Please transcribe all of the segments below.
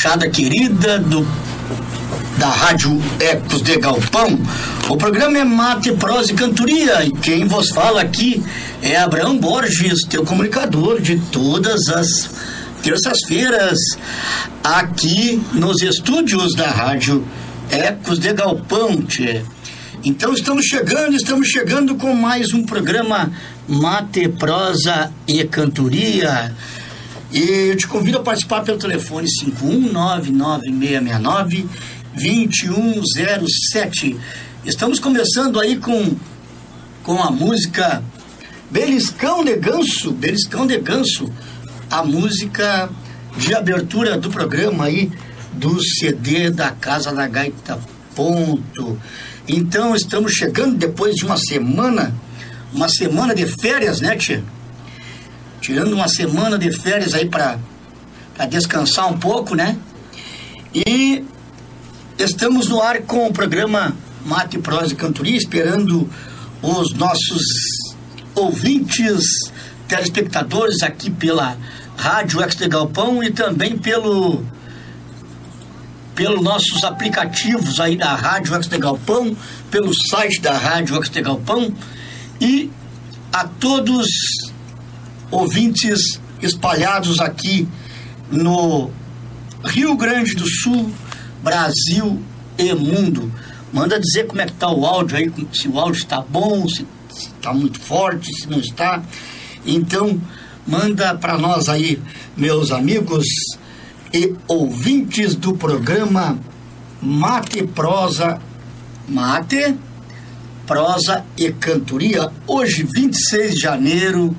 gauchada querida do da Rádio Ecos de Galpão. O programa é Mate, Prosa e Cantoria e quem vos fala aqui é Abraão Borges, teu comunicador de todas as terças-feiras aqui nos estúdios da Rádio Ecos de Galpão, tchê. Então estamos chegando, estamos chegando com mais um programa Mate, Prosa e Cantoria. E eu te convido a participar pelo telefone 5199669 2107. Estamos começando aí com, com a música Beliscão de Ganso, Beliscão de Ganso, a música de abertura do programa aí do CD da Casa da Gaita Ponto. Então estamos chegando depois de uma semana, uma semana de férias, né, tia? Tirando uma semana de férias aí para descansar um pouco, né? E estamos no ar com o programa Mate, Prosa e Cantoria, esperando os nossos ouvintes, telespectadores aqui pela Rádio Ex de Galpão e também pelo pelos nossos aplicativos aí da Rádio Ex de Galpão, pelo site da Rádio Ex de Galpão e a todos ouvintes espalhados aqui no Rio Grande do Sul, Brasil e mundo. Manda dizer como é que está o áudio aí, se o áudio está bom, se está muito forte, se não está. Então, manda para nós aí, meus amigos e ouvintes do programa Mate Prosa, Mate, Prosa e Cantoria. Hoje, 26 de janeiro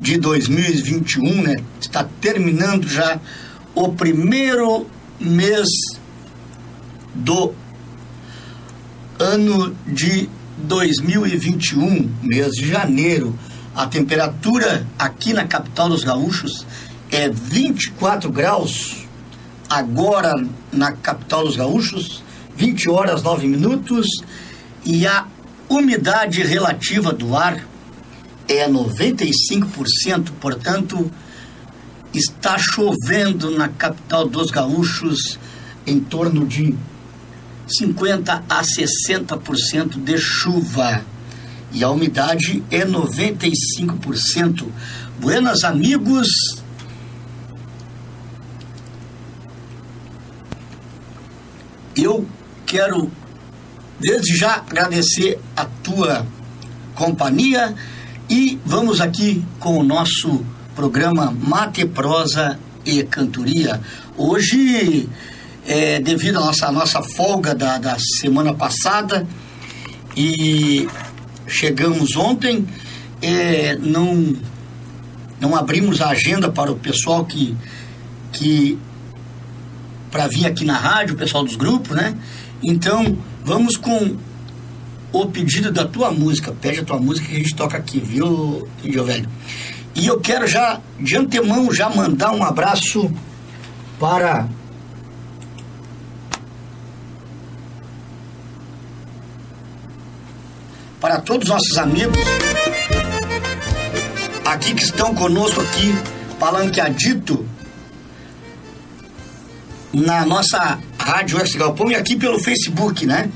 de 2021, né? Está terminando já o primeiro mês do ano de 2021, mês de janeiro. A temperatura aqui na capital dos gaúchos é 24 graus. Agora na capital dos gaúchos, 20 horas 9 minutos. E a umidade relativa do ar é 95%, portanto, está chovendo na capital dos gaúchos em torno de 50 a 60% de chuva. E a umidade é 95%. Buenas amigos. Eu quero desde já agradecer a tua companhia e vamos aqui com o nosso programa Mate Prosa e Cantoria. Hoje é, devido à nossa, nossa folga da, da semana passada e chegamos ontem, é, não, não abrimos a agenda para o pessoal que, que para vir aqui na rádio, o pessoal dos grupos, né? Então, vamos com o pedido da tua música. Pede a tua música que a gente toca aqui, viu, Índio Velho? E eu quero já, de antemão, já mandar um abraço para para todos os nossos amigos aqui que estão conosco aqui, palanqueadito na nossa Rádio Oeste Galpão e aqui pelo Facebook, né?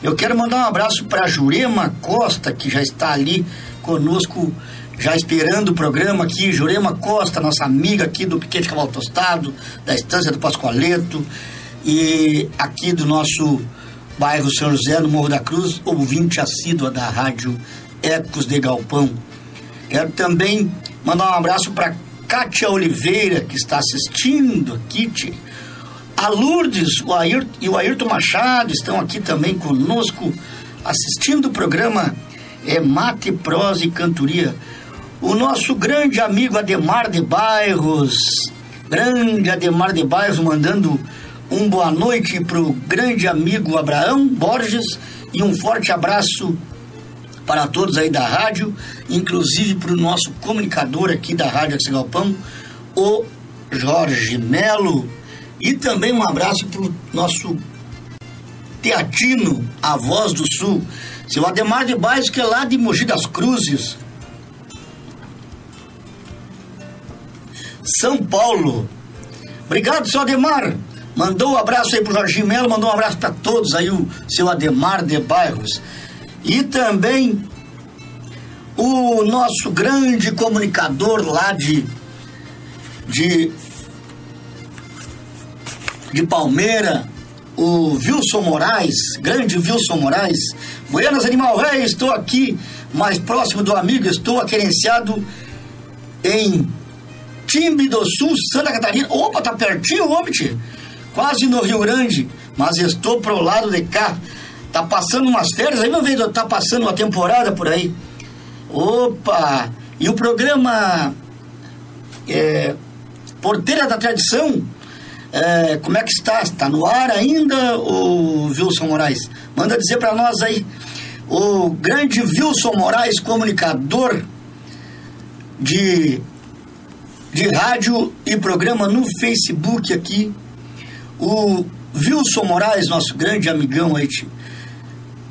Eu quero mandar um abraço para Jurema Costa, que já está ali conosco, já esperando o programa aqui. Jurema Costa, nossa amiga aqui do Piquete Cavalo Tostado, da Estância do Pascoaleto, e aqui do nosso bairro São José, no Morro da Cruz, ouvinte assídua da rádio Ecos de Galpão. Quero também mandar um abraço para Kátia Oliveira, que está assistindo aqui, a Lourdes o Ayrton, e o Ayrton Machado estão aqui também conosco, assistindo o programa é, Mate, Prosa e Cantoria. O nosso grande amigo Ademar de Bairros, grande Ademar de Bairros, mandando um boa noite para o grande amigo Abraão Borges e um forte abraço para todos aí da rádio, inclusive para o nosso comunicador aqui da Rádio Galpão, o Jorge Melo. E também um abraço para o nosso teatino, a voz do sul, Seu Ademar de Baixo, que é lá de Mogi das Cruzes. São Paulo. Obrigado, seu Ademar. Mandou um abraço aí pro Jorginho Melo, mandou um abraço para todos aí, o seu Ademar de Bairros. E também o nosso grande comunicador lá de, de, de Palmeira, o Wilson Moraes, grande Wilson Moraes. Buenas Animal Rei, estou aqui mais próximo do amigo, estou aquerenciado em Timbe do Sul, Santa Catarina. Opa, tá pertinho, homem, quase no Rio Grande, mas estou pro lado de cá. Tá passando umas férias aí, meu velho, tá passando uma temporada por aí. Opa! E o programa é, Porteira da Tradição, é, como é que está? Está no ar ainda, o Wilson Moraes? Manda dizer para nós aí. O grande Wilson Moraes, comunicador de de rádio e programa no Facebook aqui. O Wilson Moraes, nosso grande amigão aí.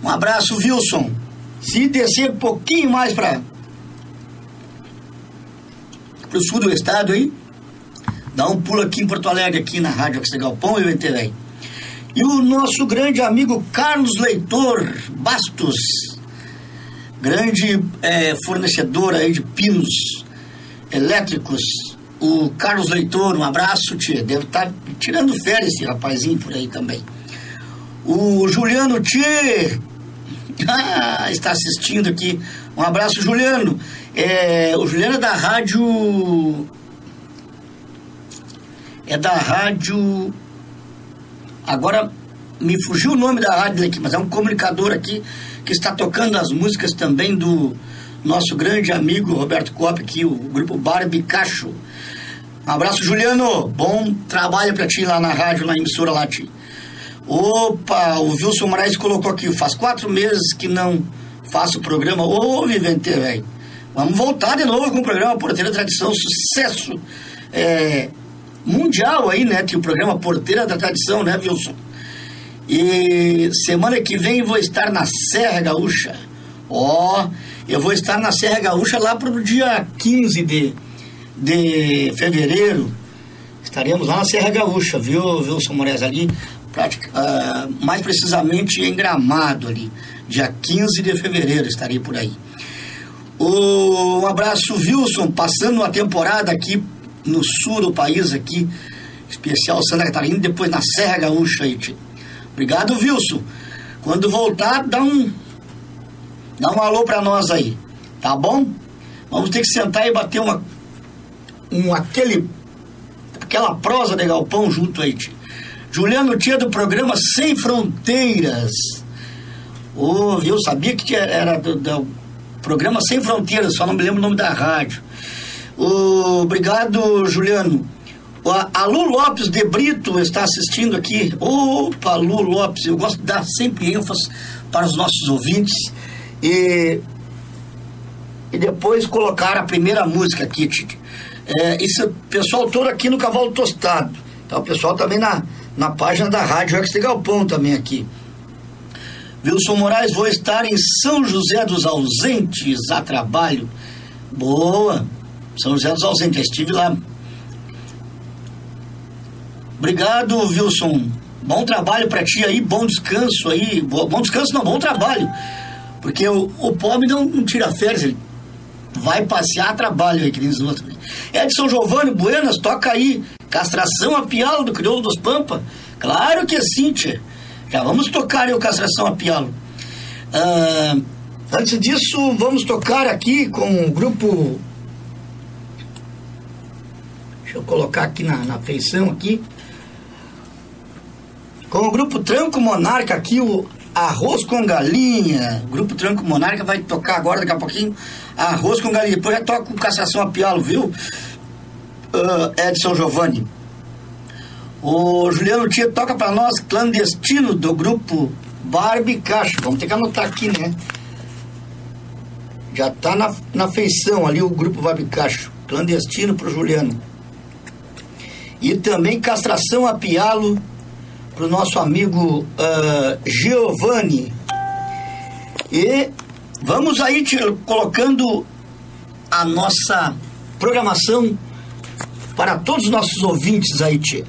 Um abraço, Wilson. Se descer um pouquinho mais para o sul do estado aí, dá um pulo aqui em Porto Alegre, aqui na Rádio Galpão e o Enterei. E o nosso grande amigo Carlos Leitor Bastos, grande é, fornecedor aí de pinos elétricos. O Carlos Leitor, um abraço, tia. Deve estar tá tirando férias esse rapazinho por aí também. O Juliano Tchê ah, está assistindo aqui. Um abraço, Juliano. É, o Juliano é da rádio. É da rádio. Agora me fugiu o nome da rádio aqui, mas é um comunicador aqui que está tocando as músicas também do nosso grande amigo Roberto Cop, aqui, o grupo Barbie Cacho. Um abraço, Juliano. Bom trabalho para ti lá na rádio, na emissora lá, ti. Opa, o Wilson Moraes colocou aqui, faz quatro meses que não faço o programa. Ô, Vivente, velho. Vamos voltar de novo com o programa Porteira Tradição, sucesso é, mundial aí, né? Que o programa Porteira da Tradição, né, Wilson? E semana que vem vou estar na Serra Gaúcha. Ó, oh, eu vou estar na Serra Gaúcha lá para o dia 15 de, de fevereiro. Estaremos lá na Serra Gaúcha, viu, Wilson Moraes? Ali, uh, mais precisamente em Gramado, ali. Dia 15 de fevereiro estarei por aí. Um abraço, Wilson, passando uma temporada aqui no sul do país, aqui, especial Santa Catarina, depois na Serra Gaúcha aí. Obrigado, Wilson. Quando voltar, dá um Dá um alô para nós aí, tá bom? Vamos ter que sentar e bater uma, um, aquele, aquela prosa de galpão junto aí. Tia. Juliano Tia do programa Sem Fronteiras. Oh, eu sabia que era do, do, programa Sem Fronteiras, só não me lembro o nome da rádio. Obrigado, Juliano. A Lu Lopes de Brito está assistindo aqui. Opa, Lu Lopes, eu gosto de dar sempre ênfase para os nossos ouvintes. E, e depois colocaram a primeira música aqui, Tite. É, isso, pessoal todo aqui no Cavalo Tostado. Então, o pessoal também na, na página da Rádio Ex Galpão também aqui. Wilson Moraes, vou estar em São José dos Ausentes a trabalho. Boa! São José dos Ausentes, estive lá. Obrigado, Wilson. Bom trabalho para ti aí, bom descanso aí. Bom descanso não, bom trabalho. Porque o, o pobre não, não tira férias, ele vai passear, trabalha aí, que nem os outros. Edson Giovanni Buenas, toca aí. Castração a pialo do Crioulo dos Pampa. Claro que é sim, tia. Já vamos tocar aí o Castração a pialo. Ah, antes disso, vamos tocar aqui com o grupo. Deixa eu colocar aqui na, na feição aqui. Com o grupo Tranco Monarca aqui, o Arroz com Galinha. O Grupo Tranco Monarca vai tocar agora, daqui a pouquinho, Arroz com Galinha. Depois já toca com Cassação a Pialo, viu? Uh, Edson Giovanni. O Juliano Tia toca para nós, clandestino do grupo Barbie Cacho. Vamos ter que anotar aqui, né? Já tá na, na feição ali o grupo Barbie Cacho. Clandestino pro Juliano. E também castração a pialo para o nosso amigo uh, Giovanni. E vamos aí te, colocando a nossa programação para todos os nossos ouvintes aí, tia.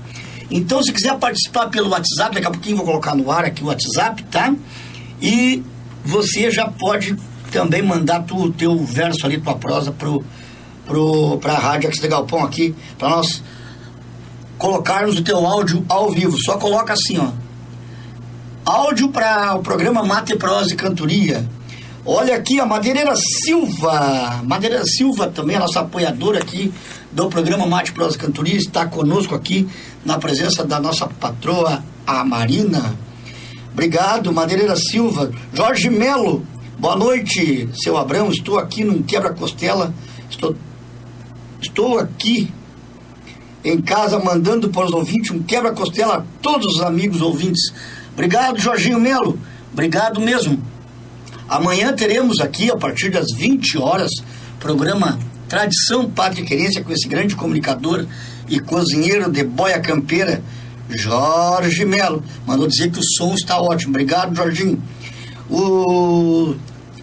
Então, se quiser participar pelo WhatsApp, daqui a pouquinho vou colocar no ar aqui o WhatsApp, tá? E você já pode também mandar o teu verso ali, tua prosa pro, pro, pra Rádio X Galpão aqui, para nós colocarmos o teu áudio ao vivo. Só coloca assim, ó. Áudio para o programa Mate Prosa e Cantoria. Olha aqui a Madeireira Silva. Madeireira Silva também, a nossa apoiadora aqui do programa Mate Prosa e Cantoria, está conosco aqui na presença da nossa patroa, a Marina. Obrigado, Madeireira Silva. Jorge Melo, boa noite, seu Abrão. Estou aqui num quebra-costela. Estou, estou aqui em casa mandando para os ouvintes um quebra-costela a todos os amigos ouvintes. Obrigado, Jorginho Melo. Obrigado mesmo. Amanhã teremos aqui, a partir das 20 horas, programa Tradição Pátria Querência com esse grande comunicador e cozinheiro de boia campeira, Jorge Melo. Mandou dizer que o som está ótimo. Obrigado, Jorginho. O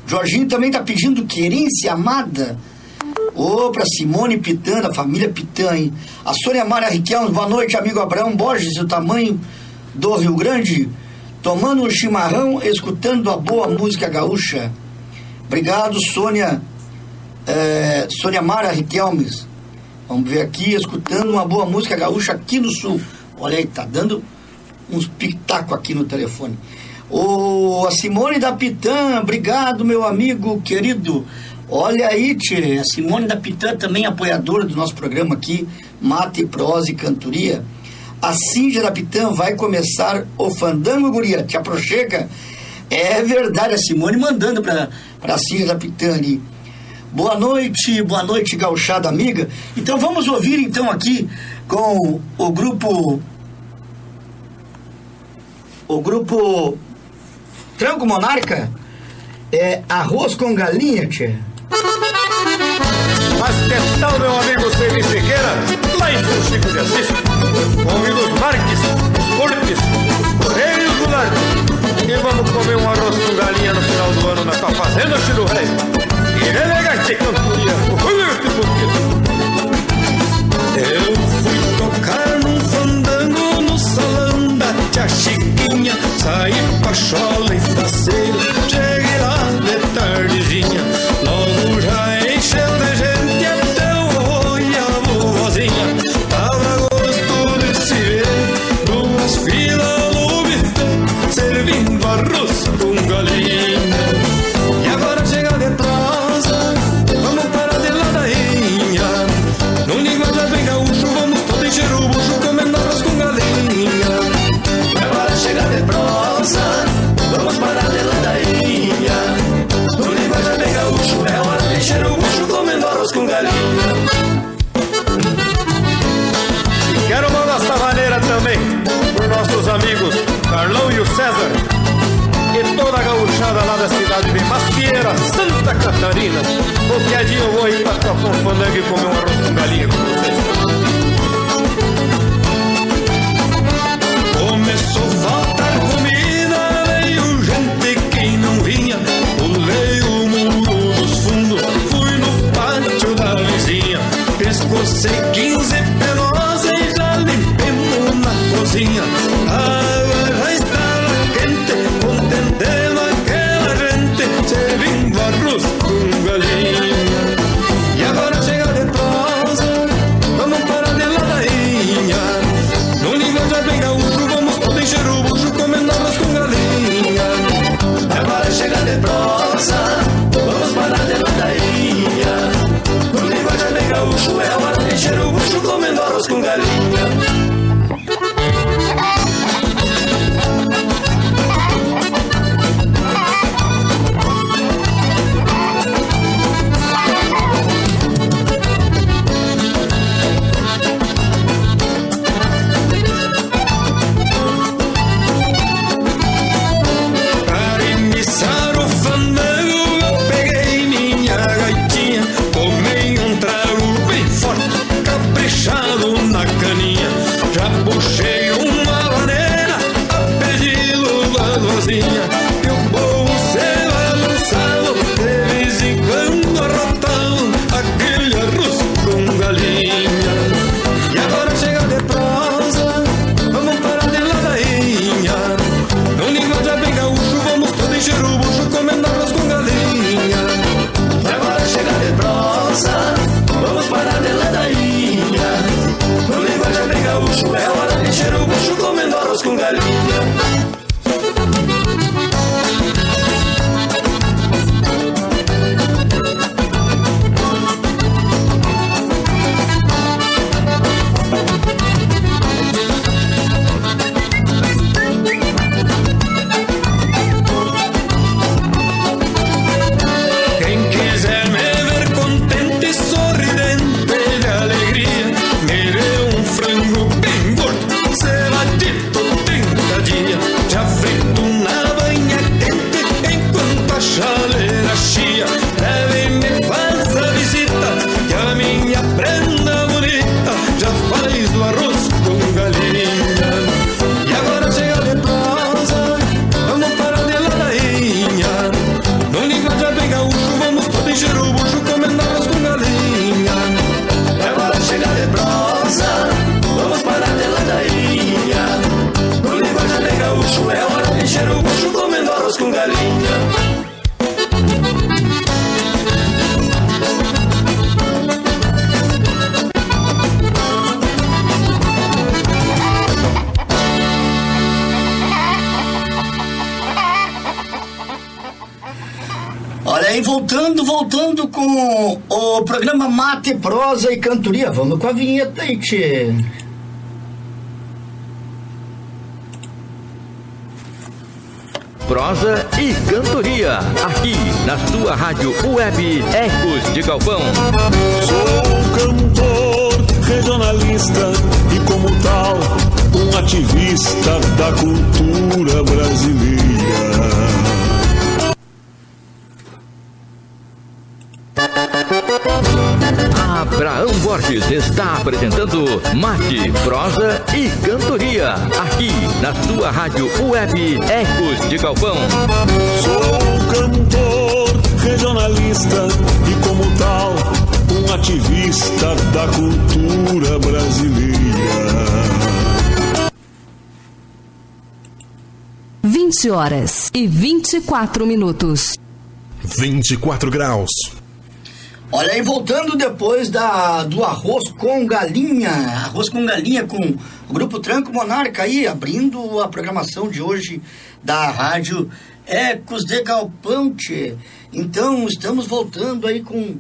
Jorginho também está pedindo querência amada. Ô, para Simone Pitã, da família Pitã, hein? A Sônia Maria Riquelme, boa noite, amigo Abraão Borges, o tamanho do Rio Grande, tomando um chimarrão, escutando a boa música gaúcha. Obrigado, Sônia, é, Sônia Mara Riquelmes. Vamos ver aqui, escutando uma boa música gaúcha aqui no sul. Olha aí, tá dando uns pitacos aqui no telefone. O, a Simone da Pitã, obrigado, meu amigo querido. Olha aí, tchê, a Simone da Pitã também apoiadora do nosso programa aqui, Mate, Prosa e Cantoria. A Cíndia da Pitã vai começar o Fandango Guria, te aproxega? É verdade, a Simone mandando para a Cíndia da Pitã ali. Boa noite, boa noite, gauchada amiga. Então vamos ouvir então aqui com o grupo o grupo Tranco Monarca é arroz com galinha, tia. Mas que tal, meu amigo Celi Siqueira, lá em São Chico de Assis, com os Marques, Cortes, Correios do Largo. E vamos comer um arroz com galinha no final do ano na tua fazenda, Chico Rei. E elegante cantoria, comer um arroz com galinha com vocês. ser o bucho comendo arroz com galinha. Olha aí, voltando, voltando com o programa Mate, Prosa e Cantoria. Vamos com a vinheta aí, tchê. Prosa e cantoria, aqui na sua rádio web Ecos de Galpão. Sou cantor, regionalista e como tal, um ativista da cultura brasileira. Borges está apresentando Mate, Prosa e Cantoria, aqui na sua rádio web Ecos de Galpão. Sou cantor, regionalista e, como tal, um ativista da cultura brasileira. 20 horas e 24 minutos. 24 graus. Olha aí, voltando depois da, do arroz com galinha, arroz com galinha com o Grupo Tranco Monarca aí, abrindo a programação de hoje da rádio Ecos de Galpão, tchê. Então, estamos voltando aí com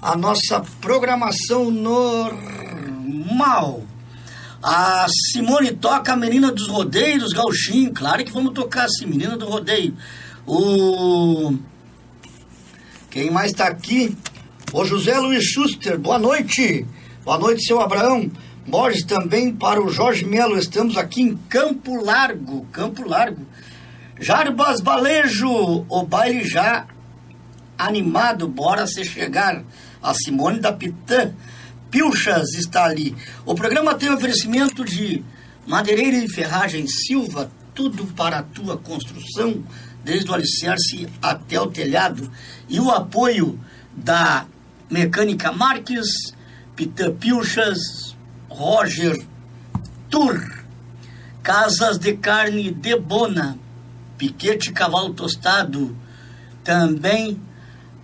a nossa programação normal. A Simone toca a Menina dos Rodeios, Gauchinho, claro que vamos tocar assim, Menina do Rodeio. O... Quem mais está aqui? O José Luiz Schuster, boa noite. Boa noite, seu Abraão. Borges também para o Jorge Melo. Estamos aqui em Campo Largo. Campo Largo. Jarbas Balejo, o baile já animado, bora se chegar. A Simone da Pitã. Pilchas está ali. O programa tem oferecimento de madeireira e ferragem Silva, tudo para a tua construção, desde o alicerce até o telhado. E o apoio da Mecânica Marques, Pitã Pilchas, Roger Tur, Casas de Carne de Bona, Piquete Cavalo Tostado, também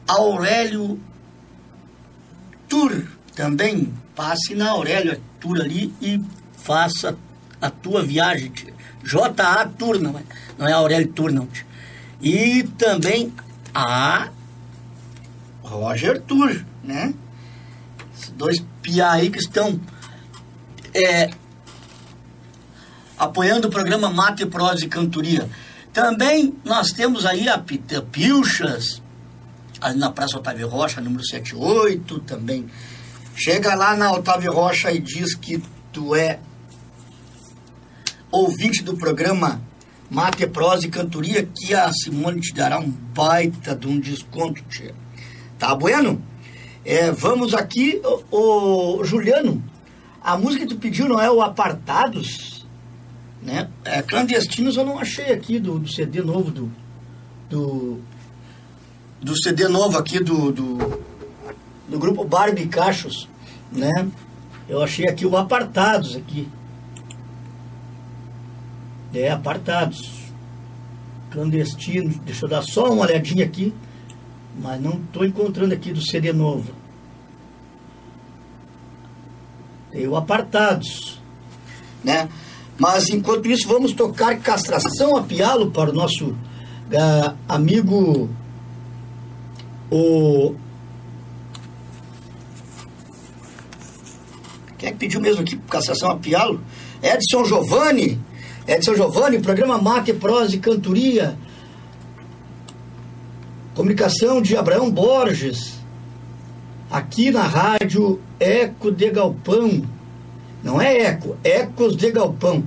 Aurélio Tur, também passe na Aurélio Tur ali e faça a tua viagem. J.A. Tur, não é, não é Aurélio Tur, não. E também a Roger Tur, né? Esses dois piá aí que estão é, apoiando o programa Mate, Prosa e Cantoria. Também nós temos aí a Pita Pilchas, ali na Praça Otávio Rocha, número 78, também. Chega lá na Otávio Rocha e diz que tu é ouvinte do programa Mate, Prosa e Cantoria, que a Simone te dará um baita de um desconto, tia. Tá bueno? É, vamos aqui, o, o, Juliano, a música que tu pediu não é o Apartados, né? É, Clandestinos eu não achei aqui do, do CD novo do, do, do CD novo aqui do, do, do grupo Barbie Cachos, né? Eu achei aqui o Apartados aqui. É, Apartados. Clandestinos. Deixa eu dar só uma olhadinha aqui mas não estou encontrando aqui do CD novo. O Apartados, né? Mas enquanto isso, vamos tocar Castração a Pialo para o nosso uh, amigo o Quem é que pediu mesmo aqui castração a pialo? Edson Giovanni. Edson Giovanni, programa Mate, Prosa e Cantoria. Comunicação de Abraão Borges, aqui na rádio Eco de Galpão. Não é Eco, Ecos de Galpão.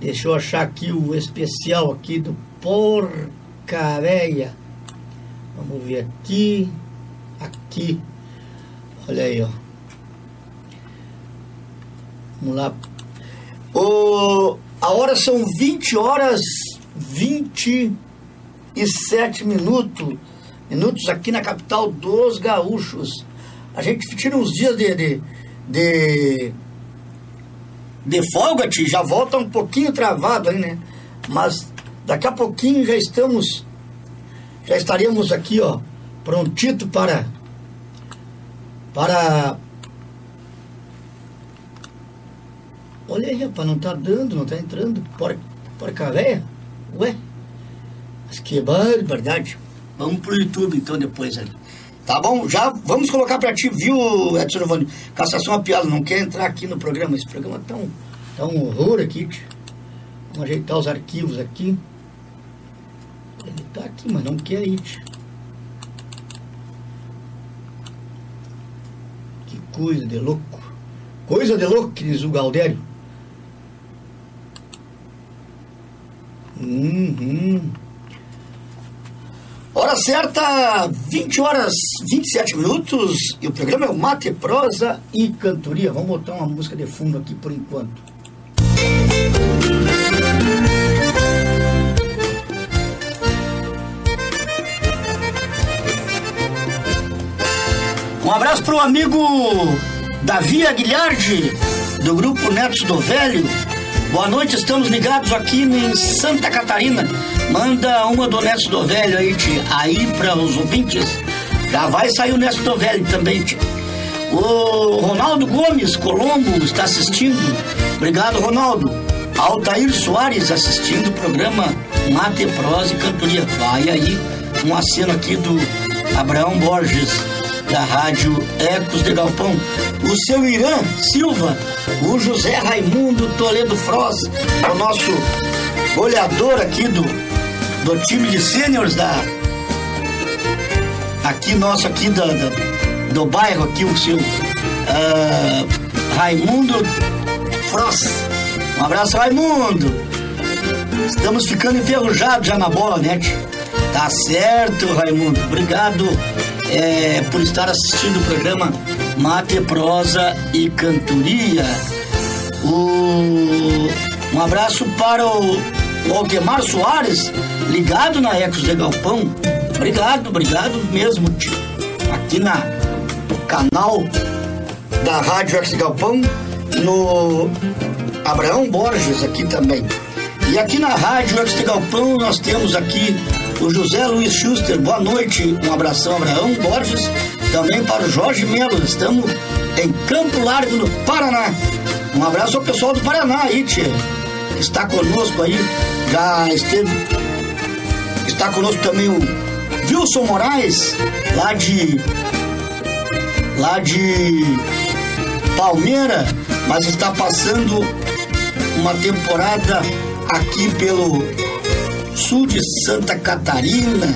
Deixa eu achar aqui o especial aqui do Porcaréia. Vamos ver aqui. Aqui. Olha aí, ó. Vamos lá. O, a hora são 20 horas 27 minutos minutos aqui na capital dos gaúchos. A gente tira uns dias de, de, de, de folga, -te, já volta um pouquinho travado aí, né? Mas daqui a pouquinho já estamos, já estaremos aqui, ó, prontito para, para... Olha aí, rapaz, não tá dando, não tá entrando, porca, porca véia, ué, mas que barbaridade. Vamos pro YouTube então depois ali. Tá bom? Já vamos colocar pra ti, viu, Edson Giovanni? Cassação a piada, não quer entrar aqui no programa. Esse programa tá um, tá um horror aqui. Vamos ajeitar os arquivos aqui. Ele tá aqui, mas não quer ir. Que coisa de louco. Coisa de louco, diz o Galdério. Uhum. Hora certa, 20 horas 27 minutos. E o programa é o Mate, Prosa e Cantoria. Vamos botar uma música de fundo aqui por enquanto. Um abraço pro amigo Davi Aguilhardi, do grupo Netos do Velho. Boa noite, estamos ligados aqui em Santa Catarina. Manda uma do Neto do Velho aí, tia, aí para os ouvintes. Já vai sair o Neto do Velho também, tia. O Ronaldo Gomes Colombo está assistindo. Obrigado, Ronaldo. Altair Soares assistindo o programa Mate, Prosa e Cantoria. Vai aí um aceno aqui do Abraão Borges, da Rádio Ecos de Galpão. O seu Irã Silva, o José Raimundo Toledo Froz, o nosso goleador aqui do, do time de sêniores da. Aqui nosso, aqui da, da, do bairro, aqui o seu uh, Raimundo Froz. Um abraço, Raimundo. Estamos ficando enferrujados já na bola, né? Tá certo, Raimundo. Obrigado é, por estar assistindo o programa Mate, Prosa e Cantoria. O- um abraço para o Aldemar Soares, ligado na Ecos de Galpão. Obrigado, obrigado mesmo, tio. Aqui na canal da Rádio Ecos de Galpão, no Abraão Borges aqui também. E aqui na Rádio Ecos de Galpão nós temos aqui o José Luiz Schuster. Boa noite, um abração, Abraão Borges. Também para o Jorge Melo. Estamos em Campo Largo, no Paraná. Um abraço ao pessoal do Paraná aí, tia. Está conosco aí, já esteve. Está conosco também o Wilson Moraes, lá de. lá de Palmeira, mas está passando uma temporada aqui pelo sul de Santa Catarina.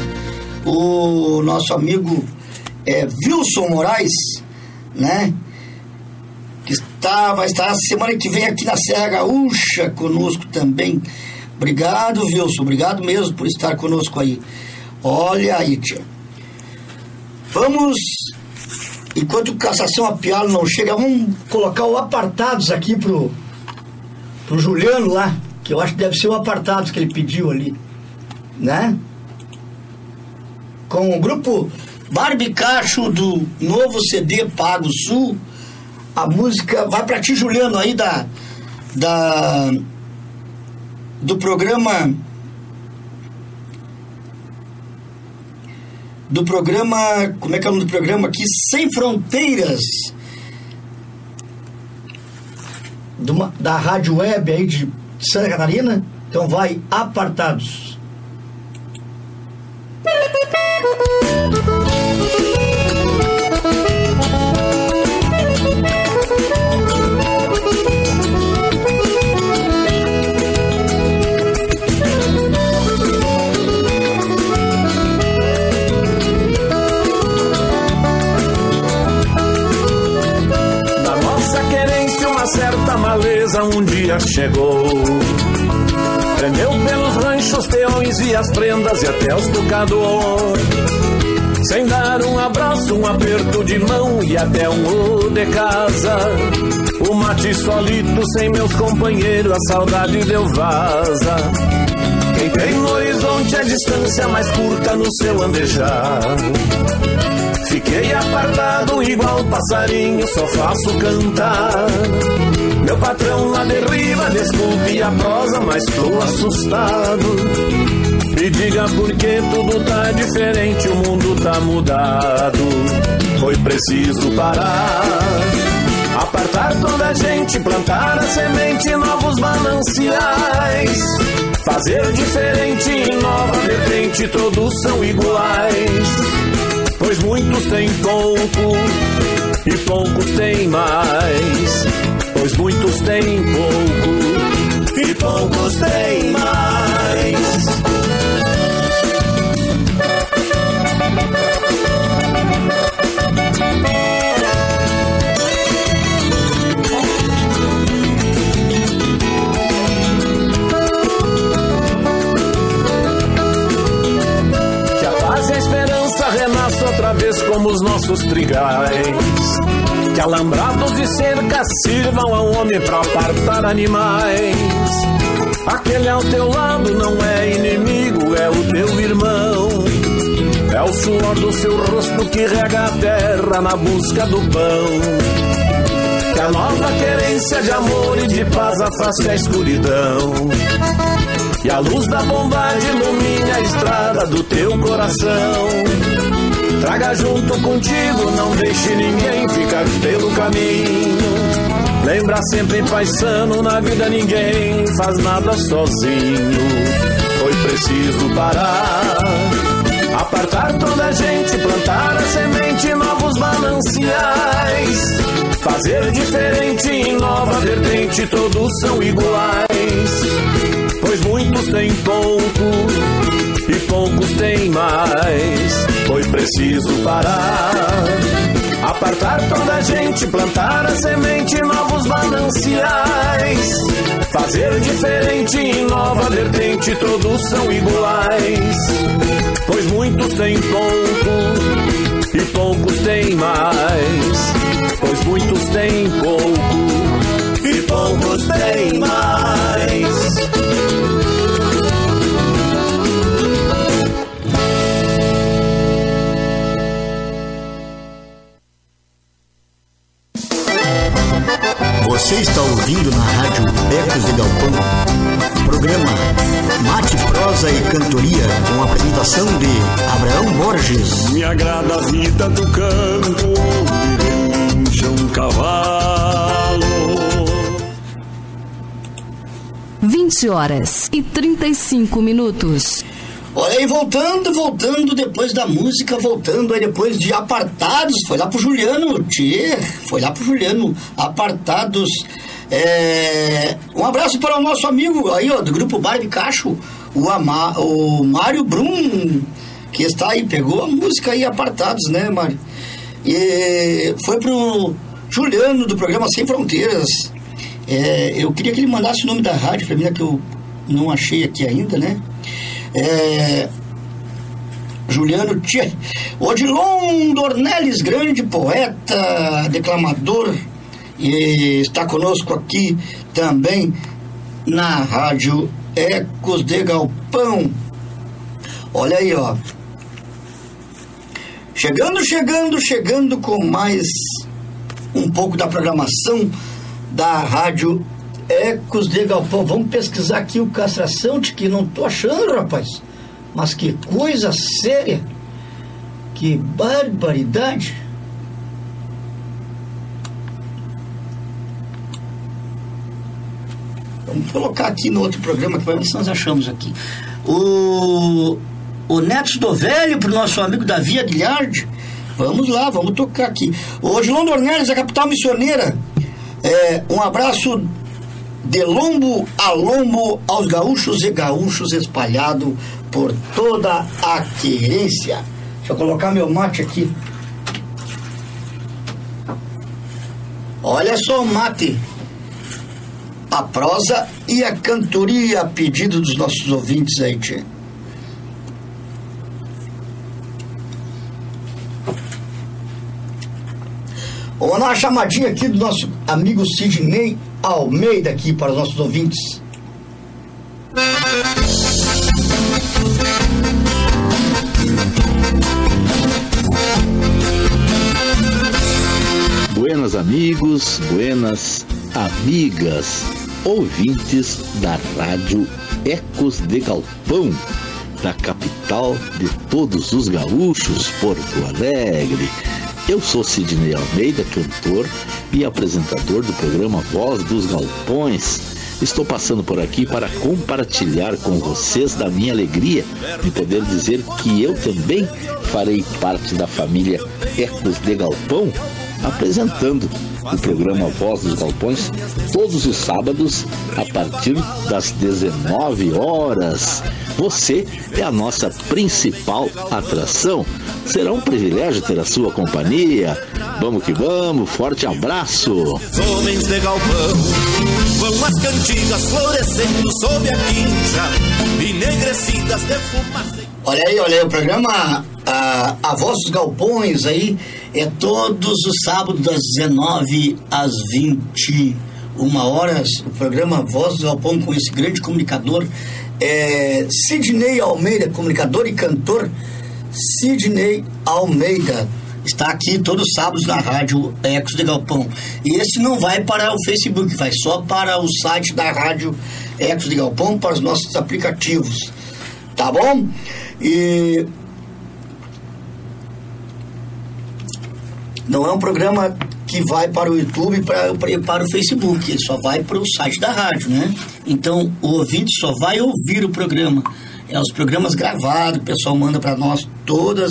O nosso amigo é, Wilson Moraes, né? Que está, vai estar semana que vem aqui na Serra Gaúcha conosco também. Obrigado, Wilson. Obrigado mesmo por estar conosco aí. Olha aí, tia. Vamos Enquanto Cassação a não chega, vamos colocar o apartados aqui pro, pro Juliano lá, que eu acho que deve ser o apartados que ele pediu ali, né? Com o grupo Barbicacho do novo CD Pago Sul, a música vai pra ti, Juliano, aí da, da do programa do programa, como é que é o nome do programa aqui? Sem Fronteiras. Da rádio web aí de Santa Catarina. Então vai apartados. Maleza um dia chegou Prendeu pelos ranchos, peões e as prendas e até os tocador Sem dar um abraço, um aperto de mão e até um ô de casa. O mate solito sem meus companheiros, a saudade deu vaza horizonte a distância mais curta no seu andejar Fiquei apartado igual passarinho, só faço cantar. Meu patrão lá derriba, desculpe a prosa, mas tô assustado. Me diga por que tudo tá diferente, o mundo tá mudado. Foi preciso parar. Apartar toda a gente, plantar a semente em novos mananciais. Fazer diferente nova vertente, todos são iguais. pois muitos têm pouco e poucos têm mais. Pois muitos têm pouco e poucos têm mais. Os nossos trigais. Que alambrados e cercas sirvam ao homem para apartar animais. Aquele ao teu lado não é inimigo, é o teu irmão. É o suor do seu rosto que rega a terra na busca do pão. Que a nova querência de amor e de paz afaste a escuridão. E a luz da bondade ilumine a estrada do teu coração. Traga junto contigo, não deixe ninguém ficar pelo caminho. Lembra sempre, paisano, na vida ninguém faz nada sozinho. Foi preciso parar, apartar toda a gente, plantar a semente, novos mananciais. Fazer diferente em nova vertente, todos são iguais. Pois muitos têm pouco e poucos têm mais foi preciso parar. Apartar toda a gente, plantar a semente, novos mananciais. Fazer diferente em nova vertente, todos são iguais. Pois muitos têm pouco e poucos têm mais. Pois muitos têm pouco e poucos têm mais. Você está ouvindo na rádio Ecos de Galpão, programa Mate, Prosa e Cantoria, com a apresentação de Abraão Borges. Me agrada a vida do campo, onde um cavalo. 20 horas e 35 minutos. Olha aí, voltando, voltando, depois da música, voltando aí depois de Apartados, foi lá pro Juliano Tchê, foi lá pro Juliano, Apartados. É, um abraço para o nosso amigo aí, ó, do grupo Barbie Cacho, o, Ama, o Mário Brum, que está aí, pegou a música aí, Apartados, né, Mário? E foi pro Juliano, do programa Sem Fronteiras. É, eu queria que ele mandasse o nome da rádio para mim, que eu não achei aqui ainda, né? É, Juliano Tia, Odilon Dornelles, grande poeta, declamador, e está conosco aqui também na rádio Ecos de Galpão. Olha aí, ó. Chegando, chegando, chegando com mais um pouco da programação da rádio Ecos de Galpão. Vamos pesquisar aqui o castração de que não tô achando, rapaz. Mas que coisa séria. Que barbaridade. Vamos colocar aqui no outro programa que nós achamos aqui. O, o Neto do Velho, para o nosso amigo Davi Aguilhard. Vamos lá, vamos tocar aqui. O Gilão Dornelles, a capital missioneira. É, um abraço de lombo a lombo aos gaúchos e gaúchos espalhado por toda a querência. Deixa eu colocar meu mate aqui. Olha só o mate. A prosa e a cantoria a pedido dos nossos ouvintes aí, tia. Vamos dar uma chamadinha aqui do nosso amigo Sidney Almeida aqui para os nossos ouvintes. Buenas amigos, buenas amigas, ouvintes da Rádio Ecos de Galpão, da capital de todos os gaúchos, Porto Alegre. Eu sou Sidney Almeida, cantor e apresentador do programa Voz dos Galpões. Estou passando por aqui para compartilhar com vocês da minha alegria de poder dizer que eu também farei parte da família Ecos de Galpão, apresentando o programa Voz dos Galpões todos os sábados a partir das 19 horas. Você é a nossa principal atração. Será um privilégio ter a sua companhia. Vamos que vamos, forte abraço. Homens de galpão, vão as cantigas florescendo sob a quincha, enegrecidas de fumaça. Olha aí, olha aí, o programa a, a Voz dos Galpões aí é todos os sábados das 19 às 21 horas. O programa Voz do Galpão com esse grande comunicador é Sidney Almeida, comunicador e cantor Sidney Almeida. Está aqui todos os sábados na rádio Ecos de Galpão. E esse não vai para o Facebook, vai só para o site da rádio Ecos de Galpão, para os nossos aplicativos. Tá bom? E não é um programa que vai para o YouTube para, para o Facebook, ele só vai para o site da rádio, né? Então o ouvinte só vai ouvir o programa. É os programas gravados, o pessoal manda para nós todas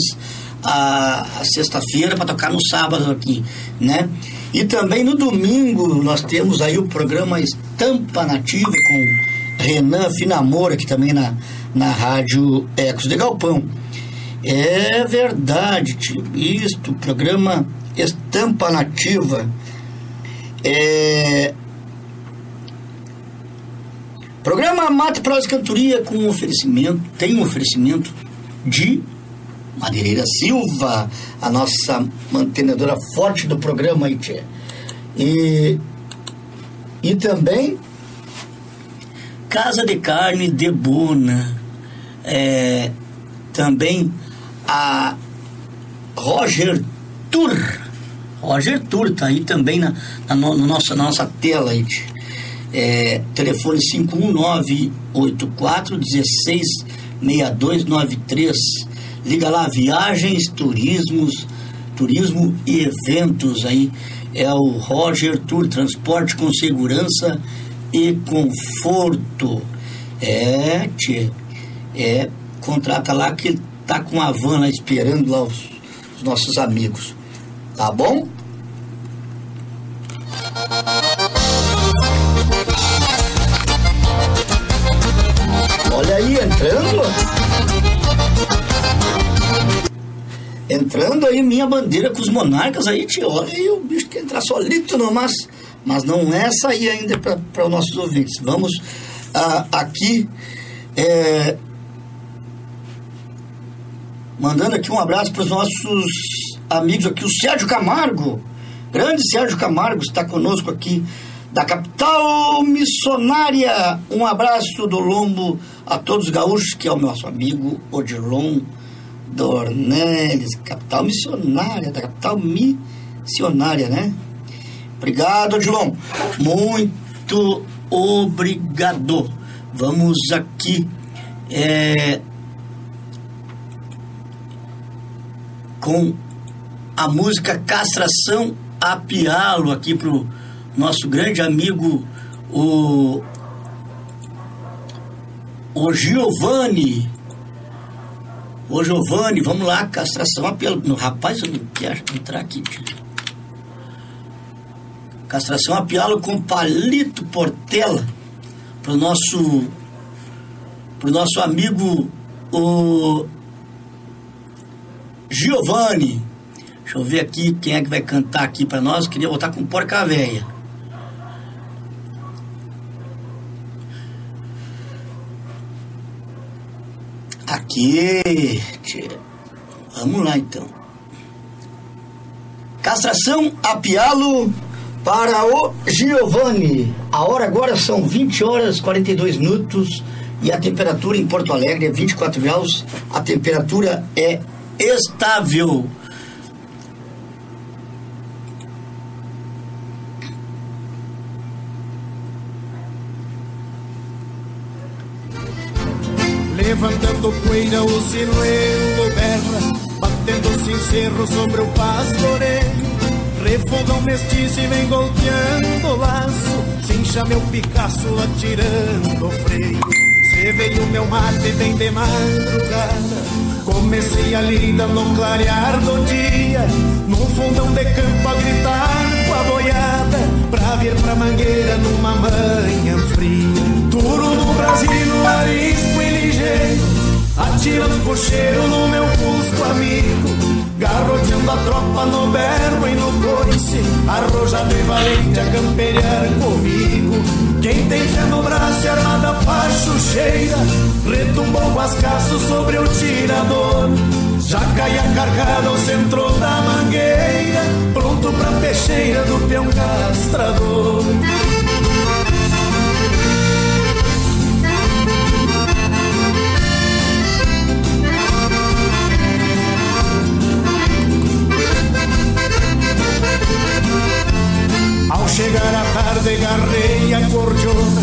a, a sexta-feira para tocar no sábado aqui, né? E também no domingo nós temos aí o programa Estampa Nativa com Renan Finamora, que também na, na rádio Ecos de Galpão. É verdade. Isto, programa Estampa Nativa. É... Programa Mate Prosa Cantoria com oferecimento, tem um oferecimento de Madeireira Silva, a nossa mantenedora forte do programa aí. E, e também Casa de Carne de Bona. É, também a Roger Tour. Roger Tour tá aí também na, na, no, na nossa, na nossa tela aí. É, telefone 51984 166293. Liga lá, viagens, turismos, turismo e eventos aí. É o Roger Tour, transporte com segurança e conforto. É, tchê, é, contrata lá que tá com a van lá esperando lá os, os nossos amigos. Tá bom? Olha aí, entrando. Entrando aí minha bandeira com os monarcas aí, tio. Olha aí o bicho que entrar solito não, mas, mas não é aí ainda para os nossos ouvintes. Vamos ah, aqui é, mandando aqui um abraço para os nossos amigos aqui, o Sérgio Camargo, grande Sérgio Camargo está conosco aqui da capital missionária. Um abraço do lombo a todos os gaúchos, que é o nosso amigo Odilon Dornelles, capital missionária, da capital missionária, né? Obrigado, Odilon. Muito obrigado. Vamos aqui é, com a música Castração a Pialo aqui pro nosso grande amigo o o Giovanni Ô Giovanni, vamos lá, castração a pialo. Rapaz, eu não quero entrar aqui. Castração a pialo com palito Portela pro nosso pro nosso amigo o Giovanni. Deixa eu ver aqui quem é que vai cantar aqui para nós. Queria botar com Porca Véia. Aqui. Vamos lá então. Castração a pialo para o Giovanni. A hora agora são 20 horas 42 minutos e a temperatura em Porto Alegre é 24 graus. A temperatura é estável. Levantando poeira, o sinuelo berra, batendo sincero sobre o pastoreio. Refogão mestiço e vem golpeando o laço, cincha meu Picasso atirando o freio. Cê veio meu mate bem de madrugada, Comecei a lida no clarear do dia, num fundão de campo a gritar com a boiada, pra vir pra mangueira numa manhã fria. Duro no Brasil, arisco e ligeiro, atira os puxeiros no meu cusco amigo. Garroteando a tropa no berro e no coice Arrojado e valente a campear comigo Quem tem fé no braço e armada pachucheira Retumbou o ascaço sobre o tirador Já caia carregado ao centro da mangueira Pronto pra peixeira do peão castrador chegar a tarde garrei a cordiona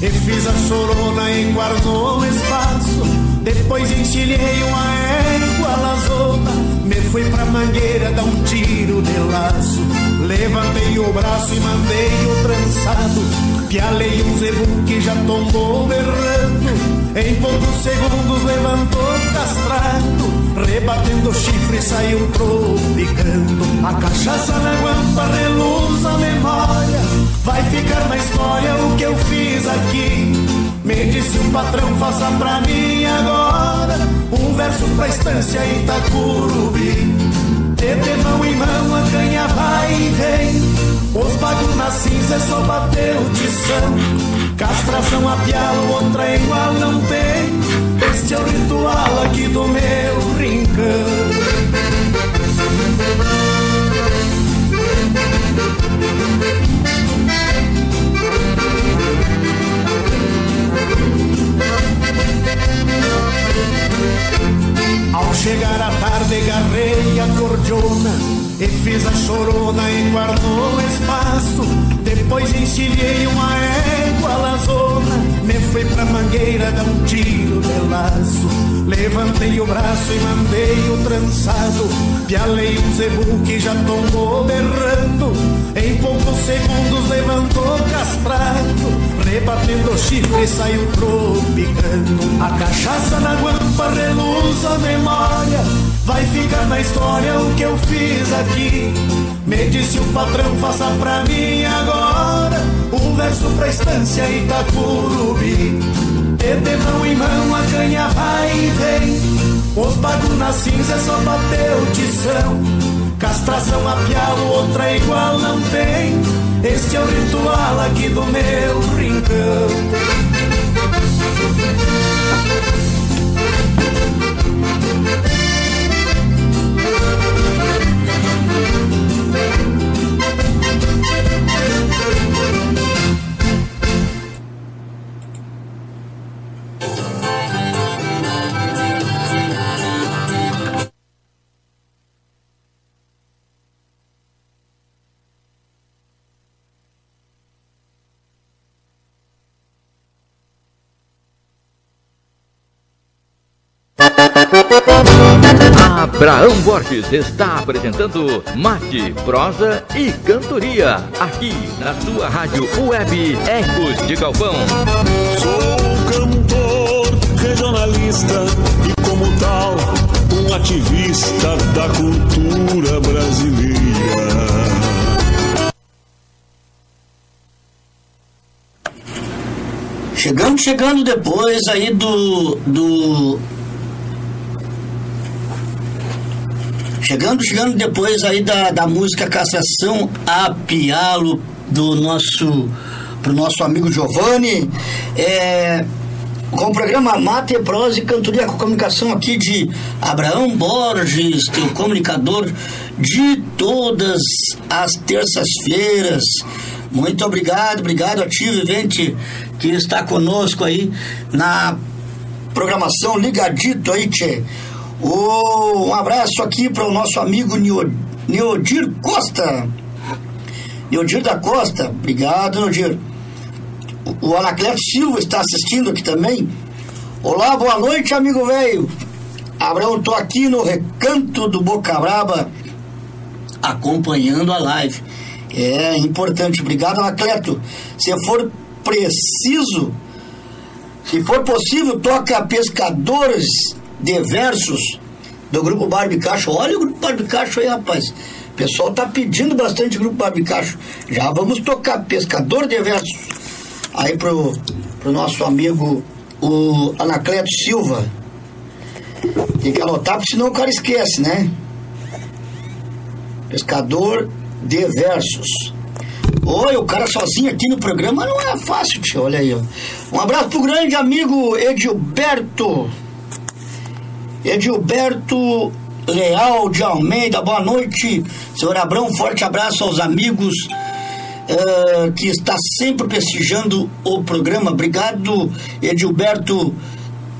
E fiz a sorona e guardou o espaço. Depois enchilhei uma égua lazona Me fui pra mangueira dar um tiro de laço. Levantei o braço e mandei o trançado Pialei um zebu que já tombou berrando. Em poucos segundos levantou castrado Rebatendo chifre saiu tropicando. A cachaça na guampa reluz a memória. Vai ficar na história o que eu fiz aqui. Me disse um patrão, faça pra mim agora Um verso pra estância Itacurubi. De mão em mão a canha vai e vem. Os bagos na cinza é só bater o tição. Castração a pialo, outra é igual não tem Este é o ritual aqui do meu rincão. Ao chegar a tarde, garrei a cordiona e fiz a chorona e guardou o espaço. Depois encilhei uma égua lazona. Me fui pra mangueira dar um tiro de laço. Levantei o braço e mandei o trançado. Pialei um zebu que já tombou berrando. Em poucos segundos levantou castrado. Rebatendo o chifre saiu tropicando. A cachaça na guampa reluz a memória. Vai ficar na história o que eu fiz aqui. Me disse o patrão, faça pra mim agora um verso pra estância Itacurubi. De mão em mão a canha vai e vem. Os bagos na cinza é só bater o tição. Castração a pialo, outra igual não tem. Este é o ritual aqui do meu rincão. Abraão Borges está apresentando Mate, Prosa e Cantoria, aqui na sua rádio web Ecos de Galpão. Sou cantor, regionalista e, como tal, um ativista da cultura brasileira. Chegando, chegando depois aí do, do Chegando, chegando depois aí da, da música Castração a Pialo do nosso pro nosso amigo Giovanni. É, com o programa Mate, Prosa e Cantoria com comunicação aqui de Abraão Borges, teu comunicador de todas as terças-feiras. Muito obrigado, obrigado a ti, Vivente, que está conosco aí na programação ligadito aí, Tchê. Oh, um abraço aqui para o nosso amigo Neodir Costa. Neodir da Costa, obrigado, Neodir. O Anacleto Silva está assistindo aqui também. Olá, boa noite, amigo velho. Abraão, tô aqui no recanto do Boca Braba, acompanhando a live. É importante, obrigado, Anacleto. Se for preciso, se for possível, toca Pescadores de versos do grupo Barbicacho. Olha o grupo Barbicacho aí, rapaz. O pessoal tá pedindo bastante grupo Barbicacho. Já vamos tocar Pescador de Versos aí pro, pro nosso amigo o Anacleto Silva. Tem que anotar, porque senão o cara esquece, né? Pescador de Versos. Oi, o cara sozinho aqui no programa não é fácil, tio. Olha aí, ó. Um abraço pro grande amigo Edilberto. Edilberto Leal de Almeida, boa noite. Senhor Abrão, forte abraço aos amigos uh, que está sempre prestigiando o programa. Obrigado, Edilberto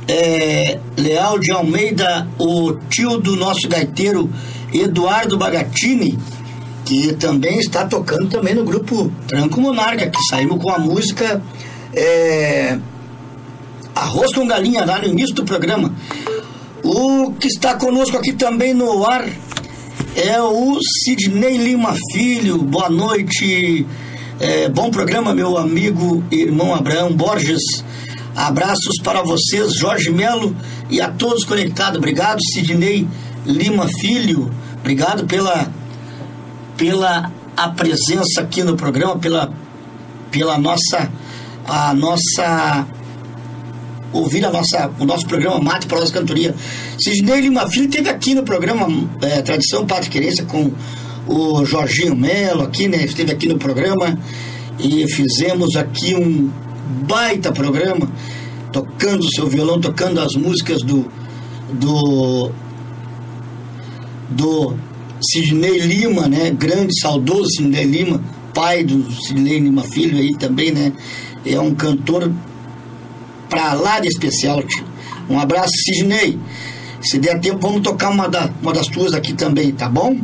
é, Leal de Almeida, o tio do nosso gaiteiro Eduardo Bagatini que também está tocando também no grupo Tranco Monarca, que saímos com a música é, Arroz com Galinha, lá no início do programa. O que está conosco aqui também no ar é o Sidney Lima Filho. Boa noite, é, bom programa, meu amigo irmão Abraão Borges. Abraços para vocês, Jorge Melo e a todos conectados. Obrigado, Sidney Lima Filho. Obrigado pela pela a presença aqui no programa, pela, pela nossa a nossa ouvir a nossa, o nosso programa Mate Prosa Cantoria. Sidney Lima Filho esteve aqui no programa é, Tradição Pátria Querência com o Jorginho Melo aqui, né? Esteve aqui no programa e fizemos aqui um baita programa tocando o seu violão, tocando as músicas do do do Sidney Lima, né? Grande, saudoso Sidney Lima, pai do Sidney Lima Filho aí também, né? É um cantor pra lá de especial, tio. Um abraço, Sidney. Se der tempo, vamos tocar uma, da, uma das tuas aqui também, tá bom?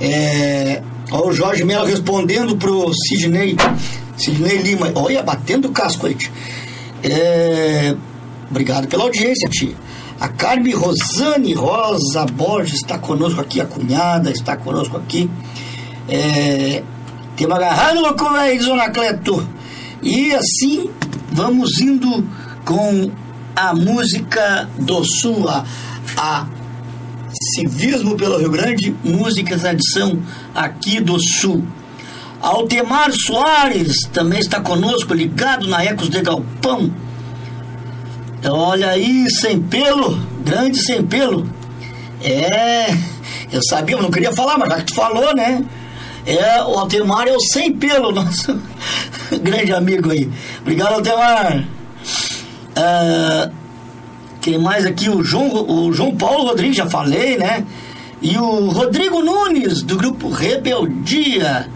É, ó, o Jorge Melo respondendo pro Sidney, Sidney Lima. Olha, batendo o casco aí, tio. É, obrigado pela audiência, tio. A Carme Rosane Rosa Borges está conosco aqui, a cunhada está conosco aqui. É, uma agarrado louco, velho, Zona Cleto. E assim vamos indo com a música do Sul, a, Civismo pelo Rio Grande, música tradição aqui do Sul. Altemar Soares também está conosco, ligado na Ecos de Galpão Olha aí, sem pelo, grande sem pelo. É, eu sabia, eu não queria falar, mas já que tu falou, né? É, o Altemar é o sem pelo, nosso grande amigo aí. Obrigado, Altemar. Ah, quem mais aqui? O João, o João Paulo Rodrigues, já falei, né? E o Rodrigo Nunes, do grupo Rebeldia.